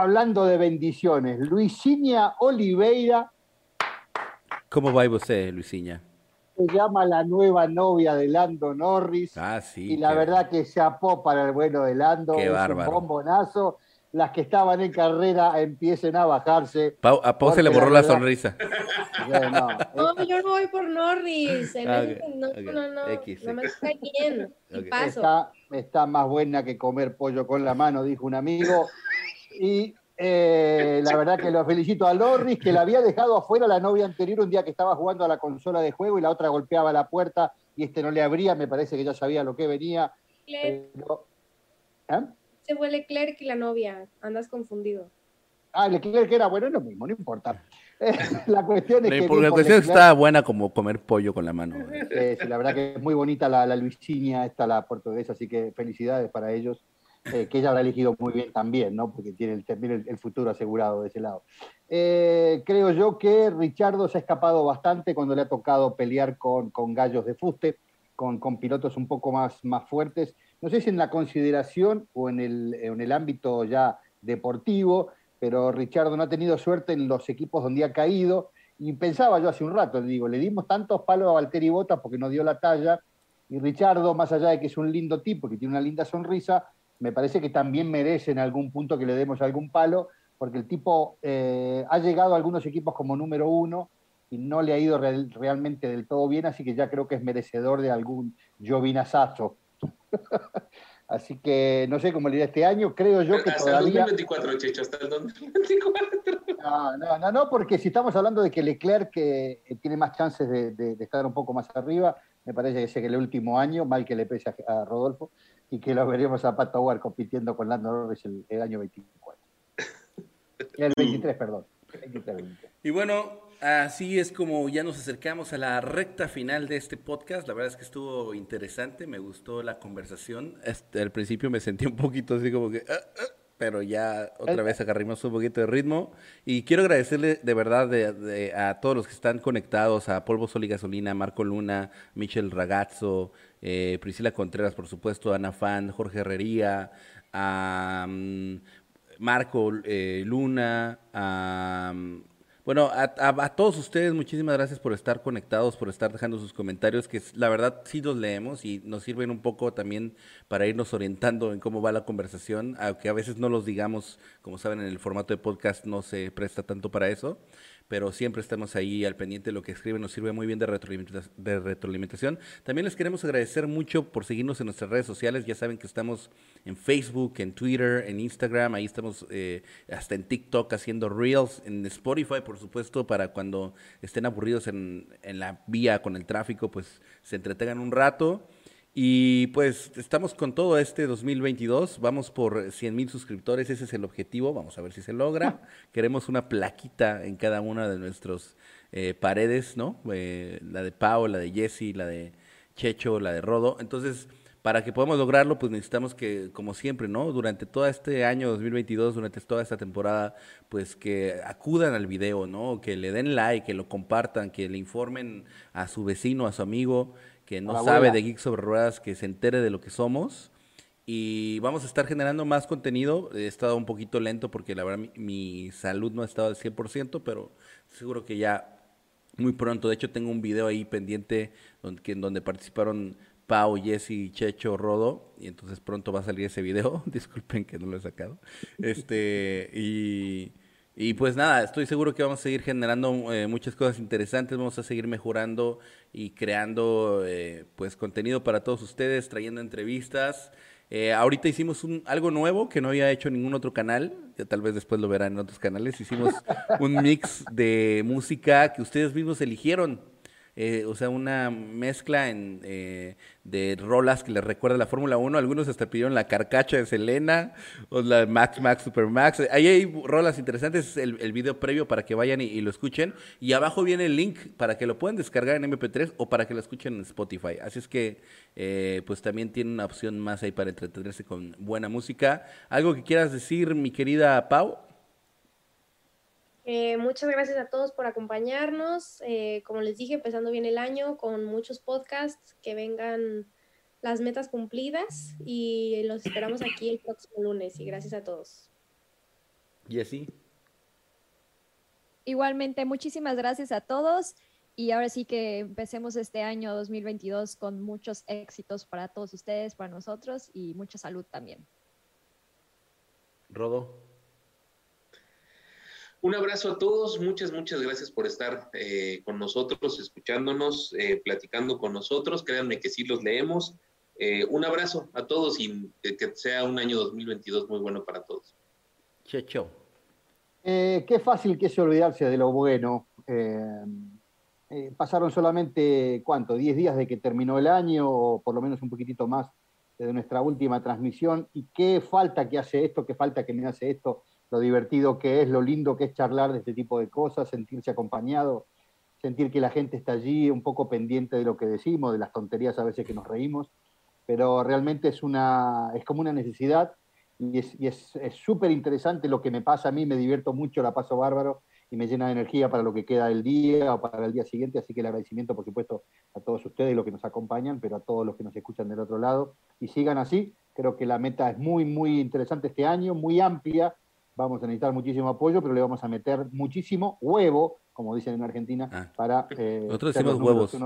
hablando de bendiciones, Luisiña Oliveira. ¿Cómo va usted, Luisiña? Se llama la nueva novia de Lando Norris. Ah, sí. Y la verdad que se apó para el bueno de Lando. Qué es bárbaro. un bombonazo. Las que estaban en carrera empiecen a bajarse. a Pau se le borró la, sonrisa. no, yo no voy por Norris. Ah, no, no, no, no. me está bien. paso. Está, está más buena que comer pollo con la mano, dijo un amigo. Y eh, la verdad que lo felicito a Loris, que la había dejado afuera la novia anterior un día que estaba jugando a la consola de juego y la otra golpeaba la puerta y este no le abría, me parece que ya sabía lo que venía. Pero, ¿eh? Se fue Leclerc y la novia, andas confundido. Ah, Leclerc era bueno, no mismo, no importa. la cuestión es que. La cuestión está buena como comer pollo con la mano. Sí, la verdad que es muy bonita la, la Luisinha, esta la portuguesa, así que felicidades para ellos. Eh, que ella habrá elegido muy bien también, ¿no? Porque tiene el, futuro asegurado de ese lado. Eh, creo yo que Richardo se ha escapado bastante cuando le ha tocado pelear con, gallos de fuste, con, pilotos un poco más, fuertes. No sé si en la consideración o en el, ámbito ya deportivo, pero Richardo no ha tenido suerte en los equipos donde ha caído. Y pensaba yo hace un rato, digo, le dimos tantos palos a Valtteri Bota porque no dio la talla. Y Richardo, más allá de que es un lindo tipo, que tiene una linda sonrisa, me parece que también merece en algún punto que le demos algún palo, porque el tipo eh, ha llegado a algunos equipos como número uno y no le ha ido realmente del todo bien, así que ya creo que es merecedor de algún Giovinazzazo. Así que no sé cómo le irá este año, creo yo que hasta todavía... el 2024, Checho, hasta el 2024. No, no, no, porque si estamos hablando de que Leclerc que eh, tiene más chances de, estar un poco más arriba, me parece que es el último año, mal que le pese a, Rodolfo, y que lo veremos a Pato War compitiendo con Lando Norris el, año 24. El 23, perdón. Y bueno, Así es como ya nos acercamos a la recta final de este podcast. La verdad es que estuvo interesante, me gustó la conversación. Este, al principio me sentí un poquito así como que... Ah, ah", pero ya otra vez agarrimos un poquito de ritmo. Y quiero agradecerle de verdad a todos los que están conectados, a Polvo Sol y Gasolina, Marco Luna, Michel Ragazzo, eh, Priscila Contreras, por supuesto, Ana Fan, Jorge Herrería, a mm, Marco eh, Luna, a... Bueno, a, todos ustedes, muchísimas gracias por estar conectados, por estar dejando sus comentarios, que la verdad sí los leemos y nos sirven un poco también para irnos orientando en cómo va la conversación, aunque a veces no los digamos, como saben, en el formato de podcast no se presta tanto para eso pero siempre estamos ahí al pendiente de lo que escriben, nos sirve muy bien de, retroalimentación. También les queremos agradecer mucho por seguirnos en nuestras redes sociales, ya saben que estamos en Facebook, en Twitter, en Instagram, ahí estamos eh, hasta en TikTok haciendo reels, en Spotify, por supuesto, para cuando estén aburridos en, en la vía con el tráfico, pues se entretengan un rato. Y pues estamos con todo este 2022, vamos por 100 mil suscriptores, ese es el objetivo, vamos a ver si se logra. Queremos una plaquita en cada una de nuestras eh, paredes, ¿no? Eh, la de Pau, la de Jesse, la de Checho, la de Rodo. Entonces, para que podamos lograrlo, pues necesitamos que, como siempre, ¿no? Durante todo este año 2022, durante toda esta temporada, pues que acudan al video, ¿no? Que le den like, que lo compartan, que le informen a su vecino, a su amigo que no sabe de Geek sobre Ruedas, que se entere de lo que somos. Y vamos a estar generando más contenido. He estado un poquito lento porque la verdad mi, salud no ha estado al 100%, pero seguro que ya muy pronto. De hecho, tengo un video ahí pendiente donde, donde participaron Pau, Jesse, Checho, Rodo. Y entonces pronto va a salir ese video. Disculpen que no lo he sacado. Este, y y pues nada, estoy seguro que vamos a seguir generando eh, muchas cosas interesantes, vamos a seguir mejorando y creando eh, pues contenido para todos ustedes, trayendo entrevistas. Eh, ahorita hicimos un, algo nuevo que no había hecho ningún otro canal, ya tal vez después lo verán en otros canales. Hicimos un mix de música que ustedes mismos eligieron. Eh, o sea, una mezcla en, eh, de rolas que les recuerda la Fórmula 1. Algunos hasta pidieron la carcacha de Selena o la Max Max Super Max. Ahí hay rolas interesantes, el, el video previo para que vayan y, lo escuchen. Y abajo viene el link para que lo puedan descargar en MP3 o para que lo escuchen en Spotify. Así es que, eh, pues también tiene una opción más ahí para entretenerse con buena música. ¿Algo que quieras decir, mi querida Pau? Eh, muchas gracias a todos por acompañarnos. Eh, como les dije, empezando bien el año con muchos podcasts, que vengan las metas cumplidas y los esperamos aquí el próximo lunes. Y gracias a todos. Y así. Igualmente, muchísimas gracias a todos. Y ahora sí que empecemos este año 2022 con muchos éxitos para todos ustedes, para nosotros y mucha salud también. Rodo. Un abrazo a todos, muchas, muchas gracias por estar eh, con nosotros, escuchándonos, eh, platicando con nosotros. Créanme que sí los leemos. Eh, un abrazo a todos y que, sea un año 2022 muy bueno para todos. Checho. qué fácil que es olvidarse de lo bueno. pasaron solamente, ¿cuánto? ¿10 días de que terminó el año o por lo menos un poquitito más de nuestra última transmisión? ¿Y qué falta que hace esto? ¿Qué falta que me hace esto? Lo divertido que es, lo lindo que es charlar de este tipo de cosas, sentirse acompañado, sentir que la gente está allí un poco pendiente de lo que decimos, de las tonterías a veces que nos reímos, pero realmente es, una, es como una necesidad y es súper interesante lo que me pasa a mí, me divierto mucho, la paso bárbaro y me llena de energía para lo que queda del día o para el día siguiente, así que el agradecimiento, por supuesto, a todos ustedes, los que nos acompañan, pero a todos los que nos escuchan del otro lado, y sigan así, creo que la meta es muy, muy interesante este año, muy amplia, vamos a necesitar muchísimo apoyo, pero le vamos a meter muchísimo huevo, como dicen en Argentina, ah. para... Eh, Nosotros decimos huevos.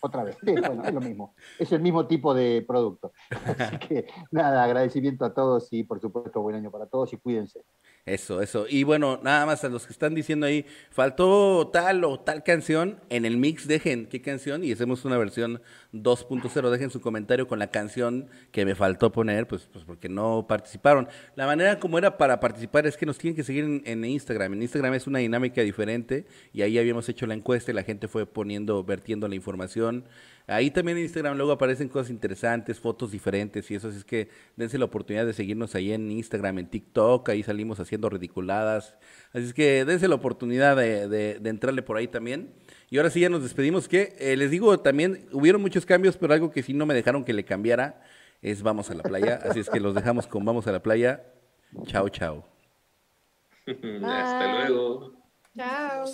otra vez. Sí, bueno, es lo mismo. Es el mismo tipo de producto. Así que nada, agradecimiento a todos y por supuesto buen año para todos y cuídense. Eso, eso. Y bueno, nada más a los que están diciendo ahí, faltó tal o tal canción, en el mix dejen qué canción y hacemos una versión 2.0. Dejen su comentario con la canción que me faltó poner, pues, pues porque no participaron. La manera como era para participar es que nos tienen que seguir en, en Instagram. En Instagram es una dinámica diferente y ahí habíamos hecho la encuesta y la gente fue poniendo, vertiendo la información. Ahí también en Instagram luego aparecen cosas interesantes, fotos diferentes y eso, así es que dense la oportunidad de seguirnos ahí en Instagram, en TikTok, ahí salimos haciendo ridiculadas. Así es que dense la oportunidad de, de, entrarle por ahí también. Y ahora sí ya nos despedimos, que eh, les digo también, hubieron muchos cambios, pero algo que sí no me dejaron que le cambiara es vamos a la playa. Así es que los dejamos con vamos a la playa. Chao, chao. Hasta luego. Chao.